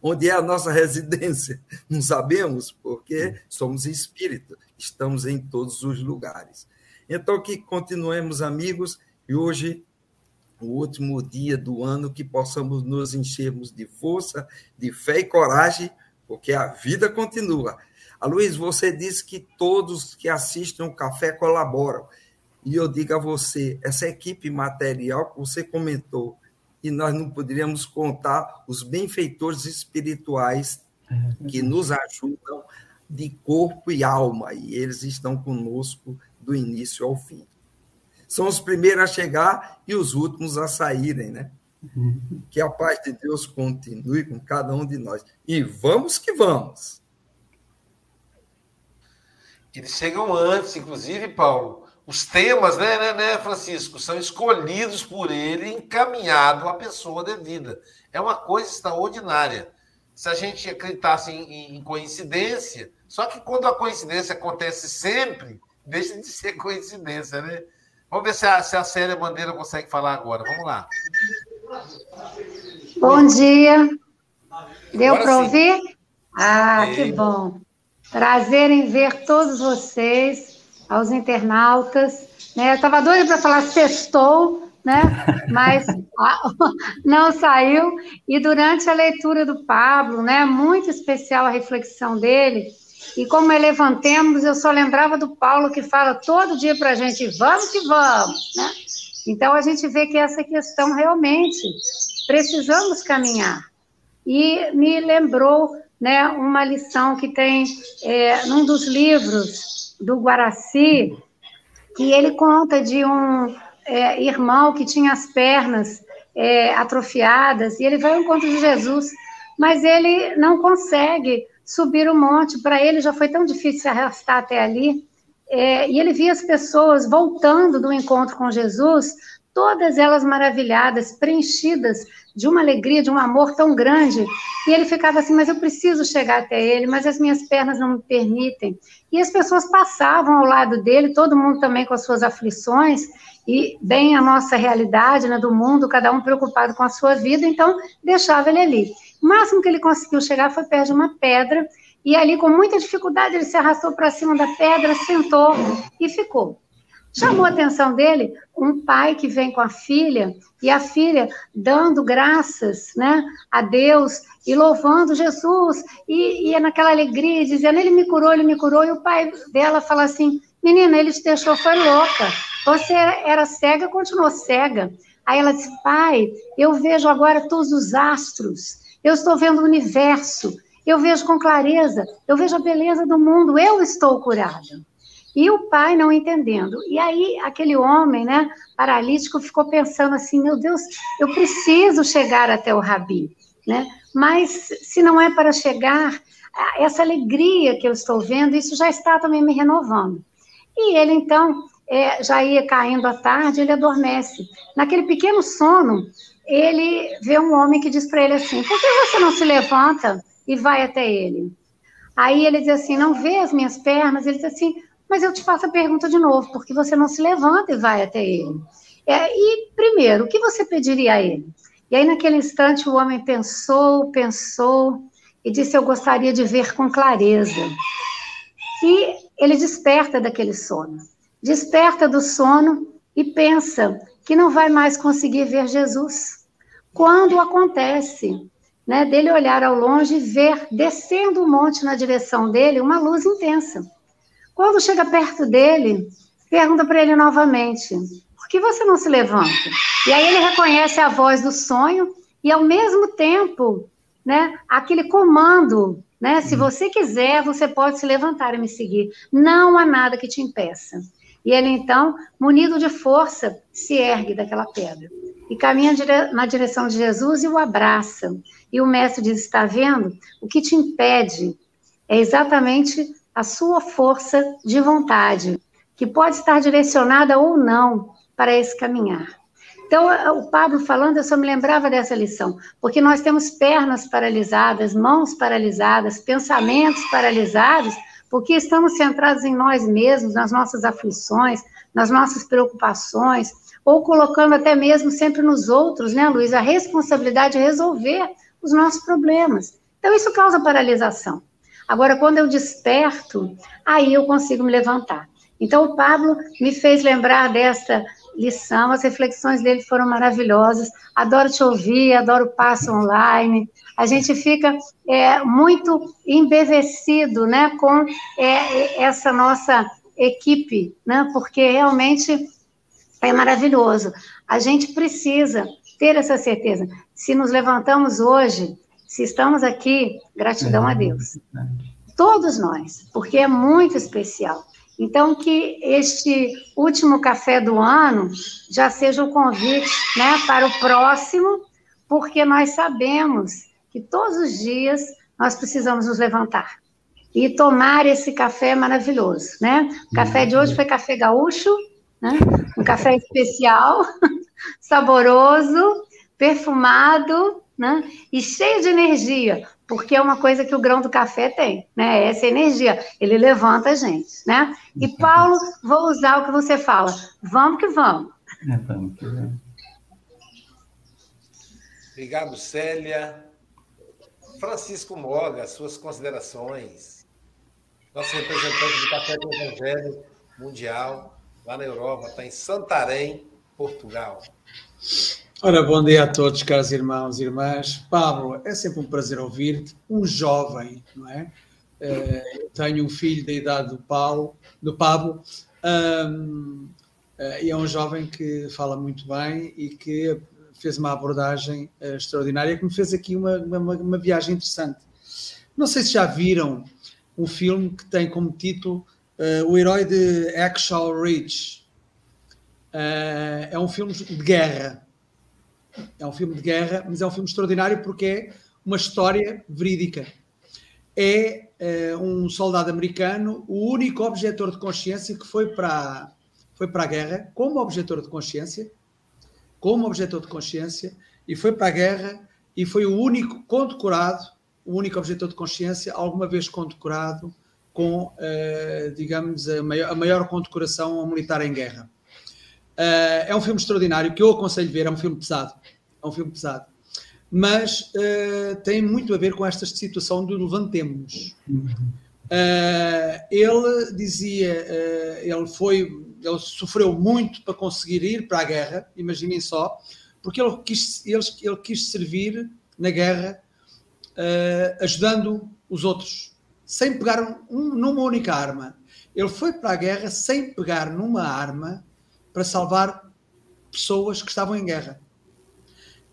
Onde é a nossa residência? Não sabemos, porque somos espírito, estamos em todos os lugares. Então, que continuemos amigos, e hoje o último dia do ano, que possamos nos enchermos de força, de fé e coragem, porque a vida continua. A Luiz, você disse que todos que assistem o café colaboram. E eu digo a você, essa equipe material que você comentou, e nós não poderíamos contar os benfeitores espirituais que nos ajudam de corpo e alma, e eles estão conosco do início ao fim são os primeiros a chegar e os últimos a saírem, né? Uhum. Que a paz de Deus continue com cada um de nós. E vamos que vamos. Eles chegam antes, inclusive, Paulo. Os temas, né, né, né, Francisco, são escolhidos por ele, encaminhado à pessoa devida. É uma coisa extraordinária. Se a gente acreditasse em, em coincidência, só que quando a coincidência acontece sempre, deixa de ser coincidência, né? Vamos ver se a, se a Célia Bandeira consegue falar agora. Vamos lá. Bom dia. Deu para ouvir? Ah, Ei. que bom. Prazer em ver todos vocês, aos internautas. Né? Eu estava doida para falar sextou, né? mas não saiu. E durante a leitura do Pablo, né? muito especial a reflexão dele, e como é levantemos, eu só lembrava do Paulo que fala todo dia para a gente, vamos que vamos, né? Então a gente vê que essa questão realmente precisamos caminhar. E me lembrou né, uma lição que tem é, num dos livros do Guaraci, que ele conta de um é, irmão que tinha as pernas é, atrofiadas, e ele vai ao encontro de Jesus, mas ele não consegue subir o monte, para ele já foi tão difícil se arrastar até ali, é, e ele via as pessoas voltando do encontro com Jesus, todas elas maravilhadas, preenchidas de uma alegria, de um amor tão grande. E ele ficava assim: Mas eu preciso chegar até ele, mas as minhas pernas não me permitem. E as pessoas passavam ao lado dele, todo mundo também com as suas aflições, e bem a nossa realidade né, do mundo, cada um preocupado com a sua vida, então deixava ele ali. O máximo que ele conseguiu chegar foi perto de uma pedra, e ali, com muita dificuldade, ele se arrastou para cima da pedra, sentou e ficou. Chamou a atenção dele um pai que vem com a filha e a filha dando graças, né, a Deus e louvando Jesus e, e é naquela alegria, dizendo ele me curou, ele me curou e o pai dela fala assim, menina, ele te deixou foi louca, você era cega, continuou cega. Aí ela disse, pai, eu vejo agora todos os astros, eu estou vendo o universo, eu vejo com clareza, eu vejo a beleza do mundo, eu estou curada. E o pai não entendendo. E aí aquele homem, né, paralítico, ficou pensando assim: meu Deus, eu preciso chegar até o Rabi, né? Mas se não é para chegar, essa alegria que eu estou vendo, isso já está também me renovando. E ele então é, já ia caindo à tarde, ele adormece. Naquele pequeno sono, ele vê um homem que diz para ele assim: por que você não se levanta e vai até ele? Aí ele diz assim: não vê as minhas pernas? Ele diz assim: mas eu te faço a pergunta de novo, porque você não se levanta e vai até ele? É, e, primeiro, o que você pediria a ele? E aí, naquele instante, o homem pensou, pensou e disse: Eu gostaria de ver com clareza. E ele desperta daquele sono. Desperta do sono e pensa que não vai mais conseguir ver Jesus. Quando acontece, né, dele olhar ao longe e ver descendo o monte na direção dele uma luz intensa. Quando chega perto dele, pergunta para ele novamente: por que você não se levanta? E aí ele reconhece a voz do sonho e, ao mesmo tempo, né, aquele comando. Né? Se uhum. você quiser, você pode se levantar e me seguir. Não há nada que te impeça. E ele, então, munido de força, se ergue daquela pedra e caminha na direção de Jesus e o abraça. E o mestre diz: Está vendo? O que te impede é exatamente a sua força de vontade, que pode estar direcionada ou não para esse caminhar. Então, o Pablo falando, eu só me lembrava dessa lição, porque nós temos pernas paralisadas, mãos paralisadas, pensamentos paralisados, porque estamos centrados em nós mesmos, nas nossas aflições, nas nossas preocupações, ou colocando até mesmo sempre nos outros, né, Luiz, a responsabilidade de resolver os nossos problemas. Então, isso causa paralisação. Agora, quando eu desperto, aí eu consigo me levantar. Então, o Pablo me fez lembrar dessa lição, as reflexões dele foram maravilhosas. Adoro te ouvir, adoro o passo online. A gente fica é, muito embevecido né, com é, essa nossa equipe, né, porque realmente é maravilhoso. A gente precisa ter essa certeza. Se nos levantamos hoje, se estamos aqui, gratidão é, a Deus. Todos nós, porque é muito especial. Então, que este último café do ano já seja o convite né, para o próximo, porque nós sabemos que todos os dias nós precisamos nos levantar e tomar esse café maravilhoso, né? O café de hoje foi café gaúcho, né? Um café especial, saboroso, perfumado, né? E cheio de energia, porque é uma coisa que o grão do café tem, né? Essa energia, ele levanta a gente, né? E Paulo, vou usar o que você fala. Vamos que vamos. É, vamos que vamos. Obrigado, Célia. Francisco Moga, suas considerações. nosso representante do Café do Evangelho Mundial, lá na Europa, está em Santarém, Portugal. Ora, bom dia a todos, caros irmãos e irmãs. Pablo, é sempre um prazer ouvir-te, um jovem, não é? Uh, tenho um filho da idade do Paulo, do Pablo, um, uh, e é um jovem que fala muito bem e que fez uma abordagem uh, extraordinária que me fez aqui uma, uma, uma viagem interessante. Não sei se já viram um filme que tem como título O Herói de Axel. Uh, é um filme de guerra. É um filme de guerra, mas é um filme extraordinário porque é uma história verídica. É uh, um soldado americano, o único objetor de consciência que foi para, foi para a guerra como objetor de consciência, como objetor de consciência, e foi para a guerra e foi o único condecorado o único objetor de consciência, alguma vez condecorado com, uh, digamos, a maior, a maior, condecoração militar em guerra. Uh, é um filme extraordinário que eu aconselho ver, é um filme pesado. É um filme pesado. Mas uh, tem muito a ver com esta situação do levantemos. ele dizia, ele foi, ele sofreu muito para conseguir ir para a guerra, imaginem só, porque ele quis, ele, ele quis servir na guerra uh, ajudando os outros, sem pegar um, numa única arma. Ele foi para a guerra sem pegar numa arma para salvar pessoas que estavam em guerra.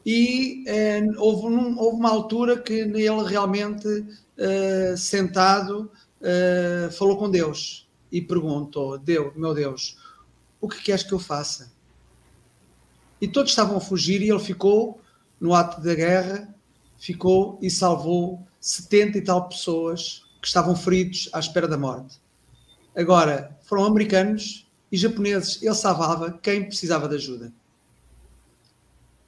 E uh, houve, houve, uma altura que ele realmente, uh, sentado, falou com Deus e perguntou: Deus, meu Deus, o que queres que eu faça? E todos estavam a fugir e ele ficou no ato da guerra ficou e salvou 70 e tal pessoas que estavam feridos à espera da morte. Agora, foram americanos e japoneses. Ele salvava quem precisava de ajuda.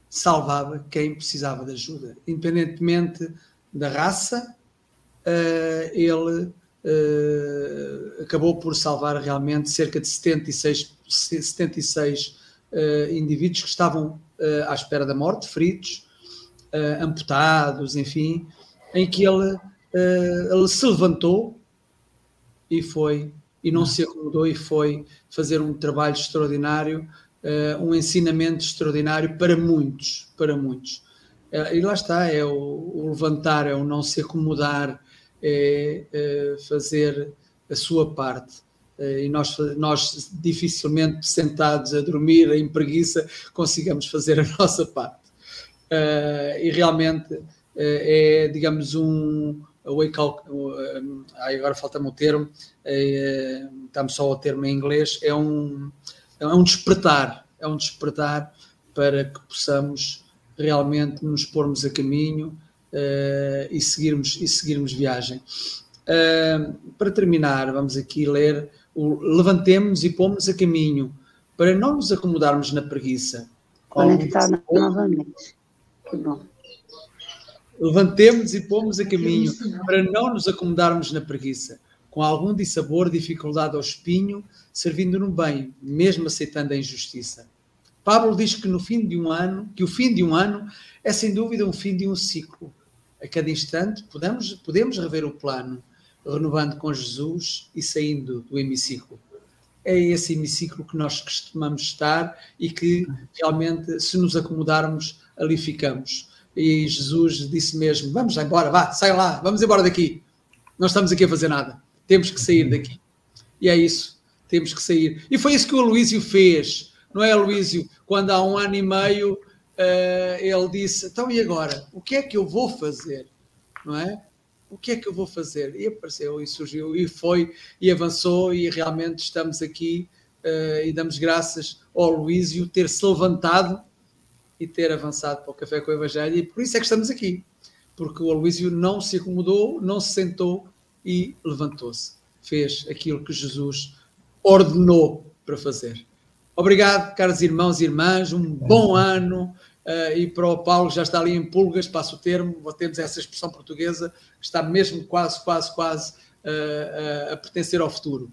Salvava quem precisava de ajuda. Independentemente da raça, uh, ele uh, acabou por salvar realmente cerca de 76, 76 uh, indivíduos que estavam à espera da morte, feridos, amputados, enfim, em que ele, ele se levantou e foi, e não se acomodou e foi fazer um trabalho extraordinário, uh, um ensinamento extraordinário para muitos, para muitos. e lá está, é o, o, levantar, é o não se acomodar, é fazer a sua parte. e nós, nós dificilmente sentados a dormir em preguiça consigamos fazer a nossa parte uh, e realmente uh, é, digamos, um uh, agora falta-me o termo, uh, estamos só o termo em inglês, é um, é um despertar, é um despertar para que possamos realmente nos pormos a caminho e, seguirmos, e seguirmos viagem. para terminar, vamos aqui ler o levantemos e pomos a caminho para não nos acomodarmos na preguiça. Conectar novamente. Que bom. Levantemos e pomos a caminho para não nos acomodarmos na preguiça, com algum dissabor, dificuldade ao espinho, servindo no bem, mesmo aceitando a injustiça. Pablo diz que no fim de um ano, que o fim de um ano é sem dúvida um fim de um ciclo. A cada instante podemos, podemos rever o plano, renovando com Jesus e saindo do hemiciclo. É esse hemiciclo que nós costumamos estar e que realmente, se nos acomodarmos, ali ficamos. E Jesus disse mesmo: Vamos embora, vá, sai lá, vamos embora daqui. Não estamos aqui a fazer nada. Temos que sair daqui. E é isso, temos que sair. E foi isso que o Luísio fez, não é, Luísio? Quando há um ano e meio uh, ele disse: Então e agora? O que é que eu vou fazer? Não é? O que é que eu vou fazer? E apareceu e surgiu e foi e avançou e realmente estamos aqui uh, e damos graças ao Luísio ter se levantado e ter avançado para o Café com o Evangelho, e por isso é que estamos aqui, porque o Aloísio não se acomodou, não se sentou e levantou-se. Fez aquilo que Jesus ordenou para fazer. Obrigado, caros irmãos e irmãs, um bom ano. Uh, e para o Paulo, já está ali em pulgas, passo o termo, temos essa expressão portuguesa, que está mesmo quase, quase, quase uh, uh, a pertencer ao futuro.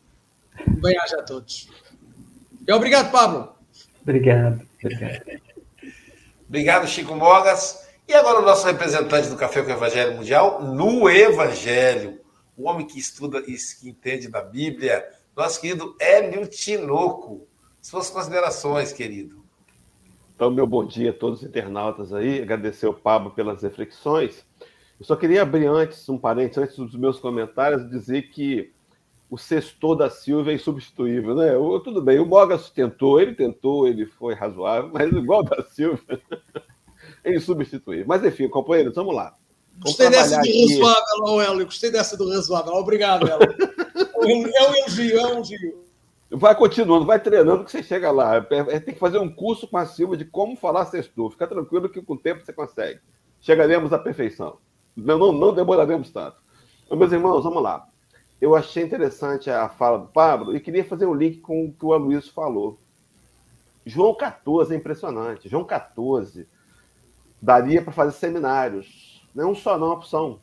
Bem-aja a todos. E obrigado, Pablo. Obrigado. obrigado. Obrigado, Chico Mogas. E agora o nosso representante do Café com o Evangelho Mundial, no Evangelho, o homem que estuda e que entende da Bíblia, nosso querido Hélio Tinoco. Suas considerações, querido. Então, meu bom dia a todos os internautas aí. Agradecer ao Pablo pelas reflexões. Eu só queria abrir antes, um parênteses, antes dos meus comentários, dizer que o sextor da Silva é insubstituível, né? O, tudo bem, o Mogas tentou, ele tentou, ele foi razoável, mas igual da Silva é insubstituível. Mas enfim, companheiros, vamos lá. Vamos gostei dessa do razoável, Hélio, gostei dessa do razoável. Obrigado, Hélio. é um elogio, é um elogio. Vai continuando, vai treinando que você chega lá. É, é, tem que fazer um curso com a Silva de como falar sextor. Fica tranquilo que com o tempo você consegue. Chegaremos à perfeição. Não, não, não demoraremos tanto. Meus irmãos, vamos lá eu achei interessante a fala do Pablo e queria fazer um link com o que o Aloysio falou. João 14 é impressionante. João 14 daria para fazer seminários. Não é só não é opção.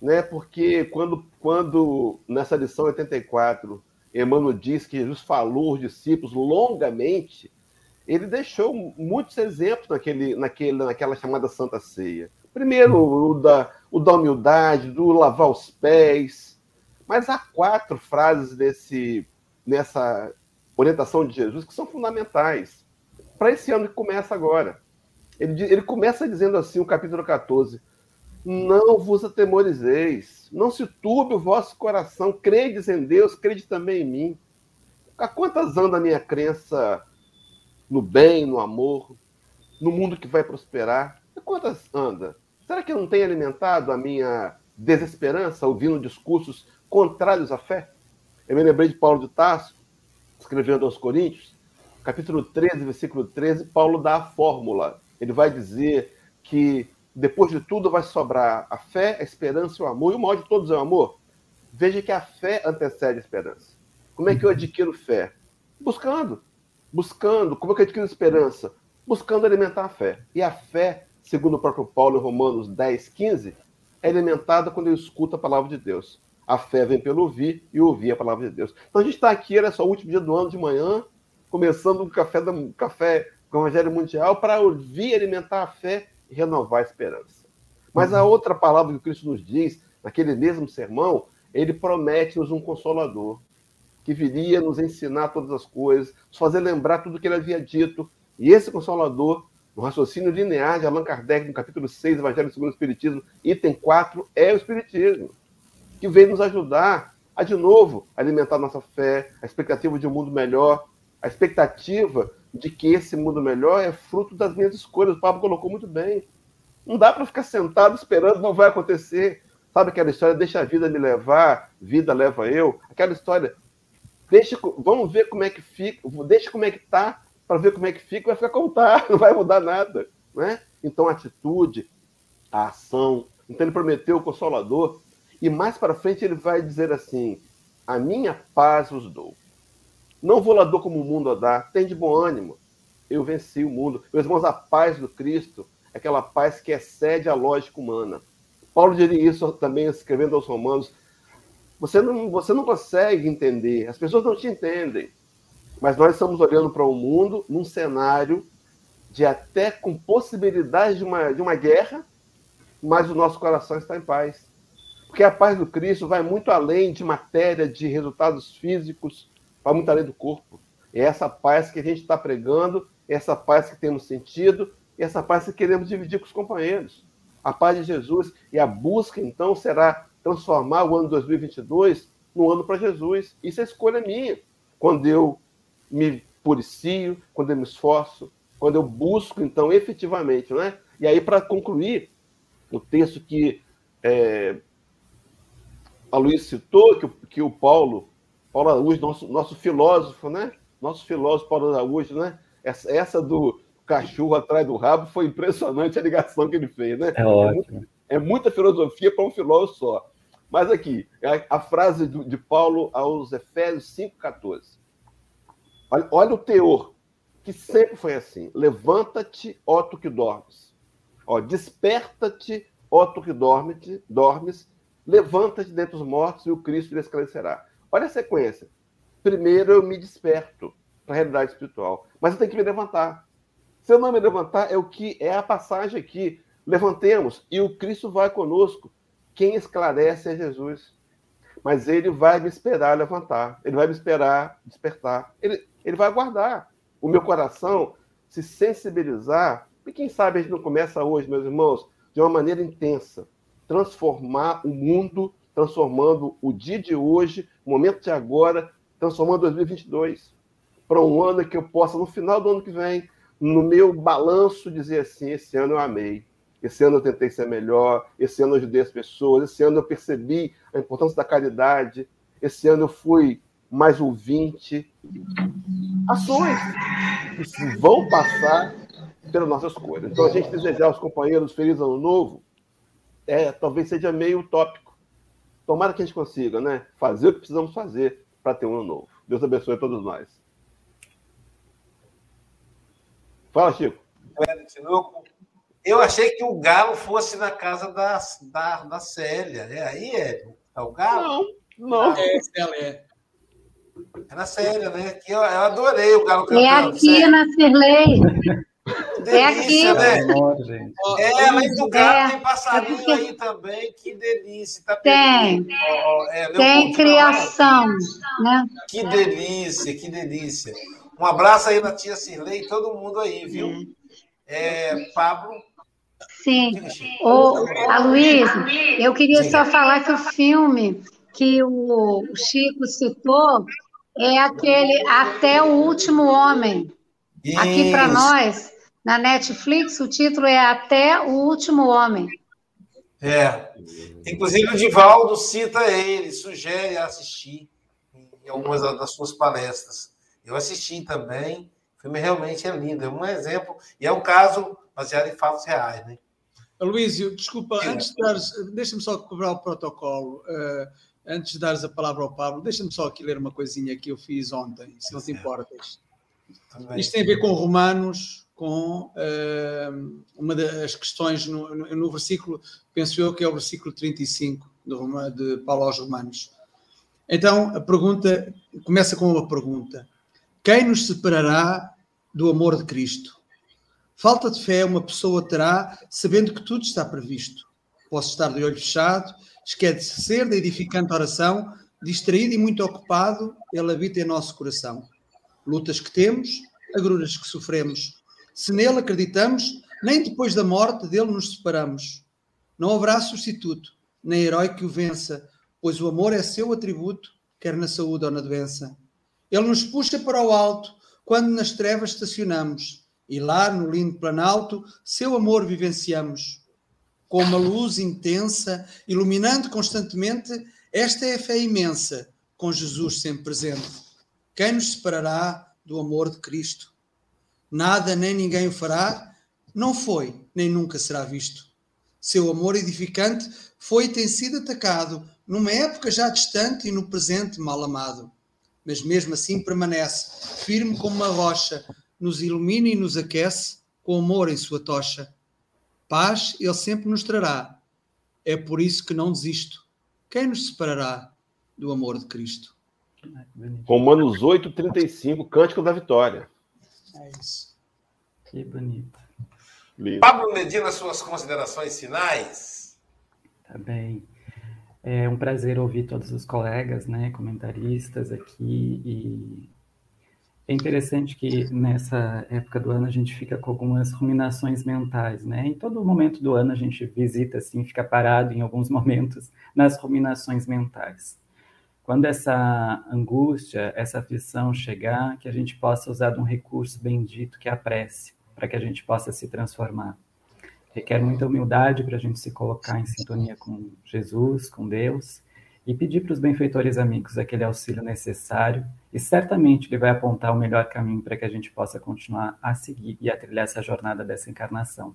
Né? Porque quando, quando nessa lição 84, Emmanuel diz que Jesus falou aos discípulos longamente, ele deixou muitos exemplos naquele, naquele, naquela chamada Santa Ceia. Primeiro, o da, o da humildade, do lavar os pés, mas há quatro frases desse, nessa orientação de Jesus que são fundamentais para esse ano que começa agora. Ele, ele começa dizendo assim, o capítulo 14: Não vos atemorizeis, não se turbe o vosso coração, credes em Deus, crede também em mim. Há quantas anda a minha crença no bem, no amor, no mundo que vai prosperar? Há quantas anda? Será que eu não tenho alimentado a minha desesperança ouvindo discursos contrários à fé. Eu me lembrei de Paulo de Tarso, escrevendo aos Coríntios, capítulo 13, versículo 13, Paulo dá a fórmula. Ele vai dizer que depois de tudo vai sobrar a fé, a esperança e o amor. E o maior de todos é o amor. Veja que a fé antecede a esperança. Como é que eu adquiro fé? Buscando. Buscando. Como é que eu adquiro esperança? Buscando alimentar a fé. E a fé, segundo o próprio Paulo em Romanos 10, 15, é alimentada quando eu escuto a palavra de Deus. A fé vem pelo ouvir e ouvir a palavra de Deus. Então a gente está aqui, era só o último dia do ano de manhã, começando o café, da, café com o Evangelho Mundial para ouvir, alimentar a fé e renovar a esperança. Mas a outra palavra que Cristo nos diz, naquele mesmo sermão, ele promete-nos um consolador, que viria nos ensinar todas as coisas, nos fazer lembrar tudo que ele havia dito. E esse consolador, no raciocínio linear de Allan Kardec, no capítulo 6, Evangelho segundo o Espiritismo, item 4, é o Espiritismo que veio nos ajudar a, de novo, alimentar nossa fé, a expectativa de um mundo melhor, a expectativa de que esse mundo melhor é fruto das minhas escolhas. O Pablo colocou muito bem. Não dá para ficar sentado esperando, não vai acontecer. Sabe aquela história, deixa a vida me levar, vida leva eu? Aquela história, deixa, vamos ver como é que fica, deixa como é que tá, para ver como é que fica, vai ficar como tá, não vai mudar nada. Né? Então, a atitude, a ação. Então, ele prometeu o Consolador, e mais para frente ele vai dizer assim: A minha paz vos dou. Não vou lá dou como o mundo a dá. Tem de bom ânimo. Eu venci o mundo. Meus irmãos, a paz do Cristo é aquela paz que excede a lógica humana. Paulo diria isso também escrevendo aos Romanos. Você não, você não consegue entender, as pessoas não te entendem. Mas nós estamos olhando para o um mundo num cenário de até com possibilidade de uma, de uma guerra, mas o nosso coração está em paz. Porque a paz do Cristo vai muito além de matéria, de resultados físicos, vai muito além do corpo. É essa paz que a gente está pregando, é essa paz que temos sentido, é essa paz que queremos dividir com os companheiros. A paz de Jesus e a busca, então, será transformar o ano 2022 no ano para Jesus. Isso é escolha minha. Quando eu me puricio, quando eu me esforço, quando eu busco, então, efetivamente, né? E aí, para concluir, o texto que é, a Luiz citou que, que o Paulo, Paulo Araújo, nosso, nosso filósofo, né? Nosso filósofo Paulo Araújo, né? Essa, essa do cachorro atrás do rabo foi impressionante a ligação que ele fez, né? É, ótimo. é, é muita filosofia para um filósofo só. Mas aqui, a, a frase do, de Paulo aos Efésios 5,14. Olha, olha o teor, que sempre foi assim. Levanta-te, ó tu que dormes. Ó, desperta-te, ó tu que dormes, dormes Levanta-te dentre os mortos e o Cristo lhe esclarecerá. Olha a sequência. Primeiro eu me desperto para a realidade espiritual, mas eu tenho que me levantar. Se eu não me levantar, é o que é a passagem aqui. Levantemos e o Cristo vai conosco. Quem esclarece é Jesus. mas ele vai me esperar levantar, ele vai me esperar despertar, ele, ele vai aguardar o meu coração se sensibilizar, e quem sabe a gente não começa hoje, meus irmãos, de uma maneira intensa, transformar o mundo, transformando o dia de hoje, o momento de agora, transformando 2022 para um ano que eu possa, no final do ano que vem, no meu balanço, dizer assim: esse ano eu amei, esse ano eu tentei ser melhor, esse ano eu ajudei as pessoas, esse ano eu percebi a importância da caridade, esse ano eu fui mais ouvinte. Ações que vão passar pela nossa escolha. Então, a gente desejar aos companheiros feliz ano novo, é, talvez seja meio utópico. Tomara que a gente consiga né, fazer o que precisamos fazer para ter um ano novo. Deus abençoe a todos nós. Fala, Chico. Eu achei que o Galo fosse na casa da, da, da Célia. É aí, é? É o Galo? Não, não. É, ela é. É na Célia, né? Que eu, eu adorei o Galo cantando. É aqui na Cirlei. Delícia, É aqui. né? Gente. É, além do Galo, É, tem passarinho é porque- aí também. Que delícia. Tá Tem. perdendo. Ó, ó, é, Tem criação, né? Que delícia, que delícia. Um abraço aí na tia Cirlei, todo mundo aí, viu? É, Pablo. Sim. Ô, Aloysio, eu queria Sim. só falar que o filme que o Chico citou é aquele Até o Último Homem. Aqui para Isso. nós, na Netflix, o título é Até o Último Homem. É. Inclusive o Divaldo cita ele, sugere assistir em algumas das suas palestras. Eu assisti também. O filme realmente é lindo, é um exemplo. E é um caso baseado em fatos reais, né? Aloísio, desculpa, antes de dares, deixa-me só cobrar o protocolo. eh, antes de dares a palavra ao Pablo, deixa-me só aqui ler uma coisinha que eu fiz ontem, se não te importas. Isto tem a ver com Romanos, com eh, uma das questões no, no- no versículo, penso eu que é o versículo 35 de, de Paulo aos Romanos. Então, a pergunta começa com uma pergunta: Quem nos separará do amor de Cristo? Falta de fé uma pessoa terá, sabendo que tudo está previsto. Posso estar de olho fechado, esquecer da edificante oração, distraído e muito ocupado, ele habita em nosso coração. Lutas que temos, agruras que sofremos. Se nele acreditamos, nem depois da morte dele nos separamos. Não haverá substituto, nem herói que o vença, pois o amor é seu atributo, quer na saúde ou na doença. Ele nos puxa para o alto quando nas trevas estacionamos, e lá no lindo planalto seu amor vivenciamos. Com uma luz intensa, iluminando constantemente, esta é a fé imensa, com Jesus sempre presente. Quem nos separará do amor de Cristo? Nada nem ninguém o fará, não foi, nem nunca será visto. Seu amor edificante foi e tem sido atacado, numa época já distante e no presente mal amado. Mas mesmo assim permanece, firme como uma rocha, nos ilumina e nos aquece, com amor em sua tocha. Paz ele sempre nos trará. É por isso que não desisto. Quem nos separará do amor de Cristo? Romanos 8, 35, Cântico da Vitória. É isso. Que bonito. Lindo. Pablo Medina, suas considerações finais. Tá bem. É um prazer ouvir todos os colegas, né, comentaristas aqui e é interessante que nessa época do ano a gente fica com algumas ruminações mentais, né? Em todo momento do ano a gente visita assim, fica parado em alguns momentos nas ruminações mentais. Quando essa angústia, essa aflição chegar, que a gente possa usar de um recurso bendito que é a prece, para que a gente possa se transformar requer muita humildade para a gente se colocar em sintonia com Jesus, com Deus, e pedir para os benfeitores amigos aquele auxílio necessário, e certamente ele vai apontar o melhor caminho para que a gente possa continuar a seguir e a trilhar essa jornada dessa encarnação.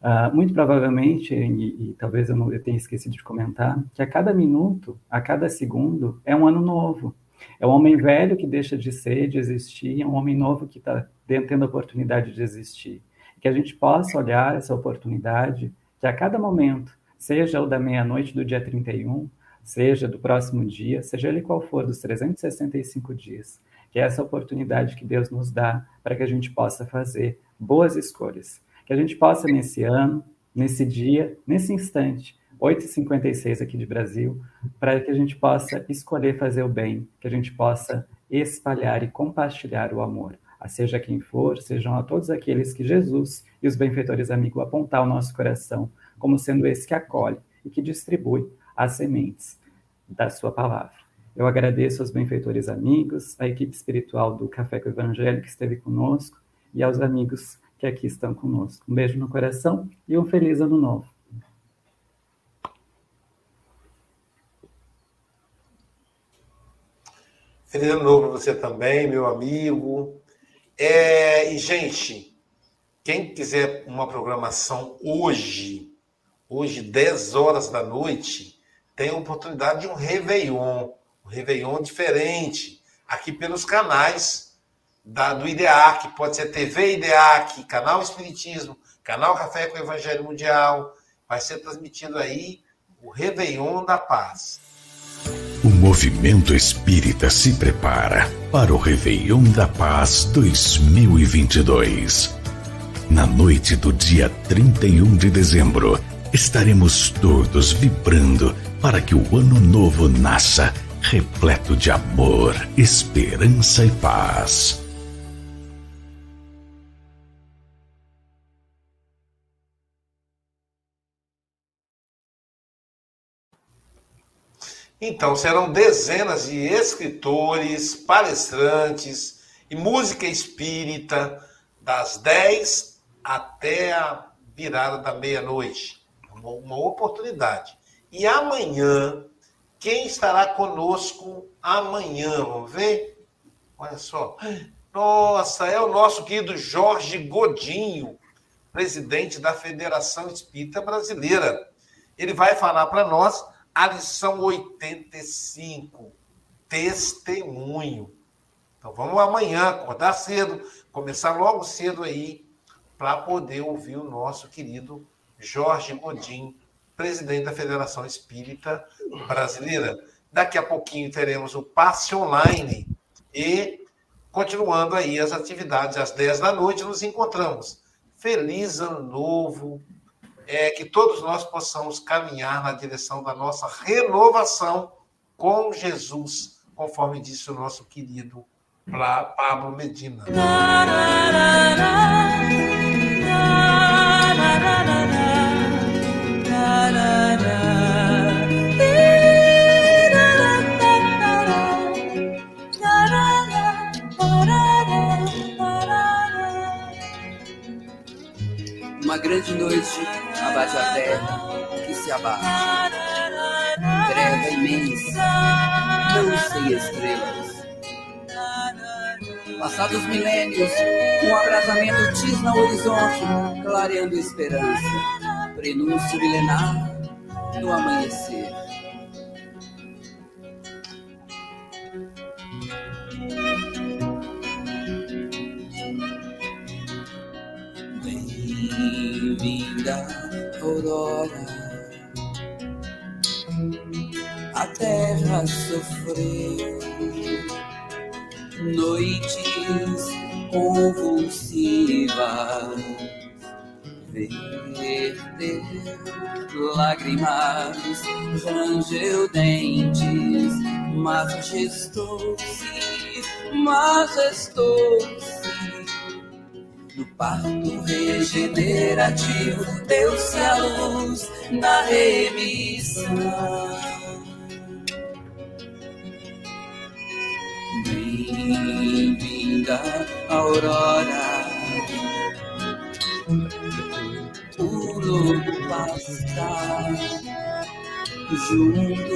Uh, muito provavelmente, e, e talvez eu, não, eu tenha esquecido de comentar, que a cada minuto, a cada segundo, é um ano novo. É um homem velho que deixa de ser, de existir, é um homem novo que está tendo a oportunidade de existir que a gente possa olhar essa oportunidade, que a cada momento, seja o da meia-noite do dia 31, seja do próximo dia, seja ele qual for, dos 365 dias, que é essa oportunidade que Deus nos dá para que a gente possa fazer boas escolhas, que a gente possa nesse ano, nesse dia, nesse instante, 8h56 aqui de Brasil, para que a gente possa escolher fazer o bem, que a gente possa espalhar e compartilhar o amor. A seja quem for, sejam a todos aqueles que Jesus e os benfeitores amigos apontar o nosso coração como sendo esse que acolhe e que distribui as sementes da sua palavra. Eu agradeço aos benfeitores amigos, à equipe espiritual do Café com o Evangelho que esteve conosco e aos amigos que aqui estão conosco. Um beijo no coração e um feliz ano novo. Feliz ano novo para você também, meu amigo. É, e, gente, quem quiser uma programação hoje, hoje, 10 horas da noite, tem a oportunidade de um Réveillon, um Réveillon diferente, aqui pelos canais da, do IDEAC, pode ser TV IDEAC, Canal Espiritismo, Canal Café com o Evangelho Mundial, vai ser transmitido aí o Réveillon da Paz. O movimento espírita se prepara para o Réveillon da Paz 2022. Na noite do dia 31 de dezembro, estaremos todos vibrando para que o ano novo nasça repleto de amor, esperança e paz. Então, serão dezenas de escritores, palestrantes e música espírita das 10 até a virada da meia-noite. Uma, uma oportunidade. E amanhã, quem estará conosco amanhã? Vamos ver? Olha só. Nossa, é o nosso querido Jorge Godinho, presidente da Federação Espírita Brasileira. Ele vai falar para nós a lição 85, testemunho. Então vamos amanhã acordar cedo, começar logo cedo aí, para poder ouvir o nosso querido Jorge Godin, presidente da Federação Espírita Brasileira. Daqui a pouquinho teremos o passe online e continuando aí as atividades às 10 da noite nos encontramos. Feliz ano novo é que todos nós possamos caminhar na direção da nossa renovação com Jesus, conforme disse o nosso querido Pablo Medina. Uma grande noite abate a terra que se abate. Treva imensa, não sei estrelas. Passados milênios, um abrasamento tisna o horizonte, clareando esperança. Prenúncio milenar do amanhecer. Bem-vinda, aurora. A terra sofreu noites convulsivas, verteu lágrimas, rangeu dentes, majestou-se, majestou-se no parto regenerativo, deu-se a luz na remissão. Bem-vinda, aurora, o lobo pasta junto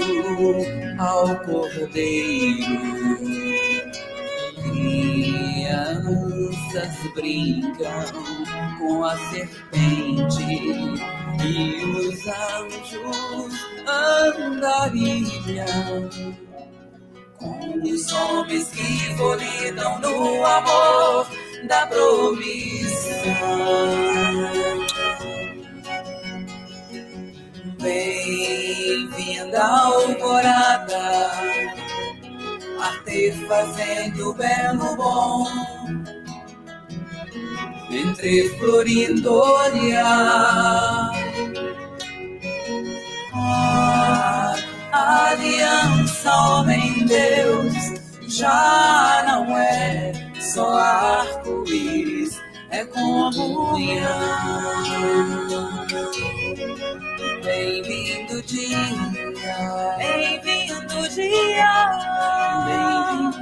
ao cordeiro crianças brincam com a serpente e os anjos andarilham com os homens que volidam no amor da promissão. Bem-vinda, alvorada arte fazendo belo bom entre florindo olhar A aliança homem-deus já não é só arco-íris, é comunhão. Bem-vindo dia, bem-vindo dia, bem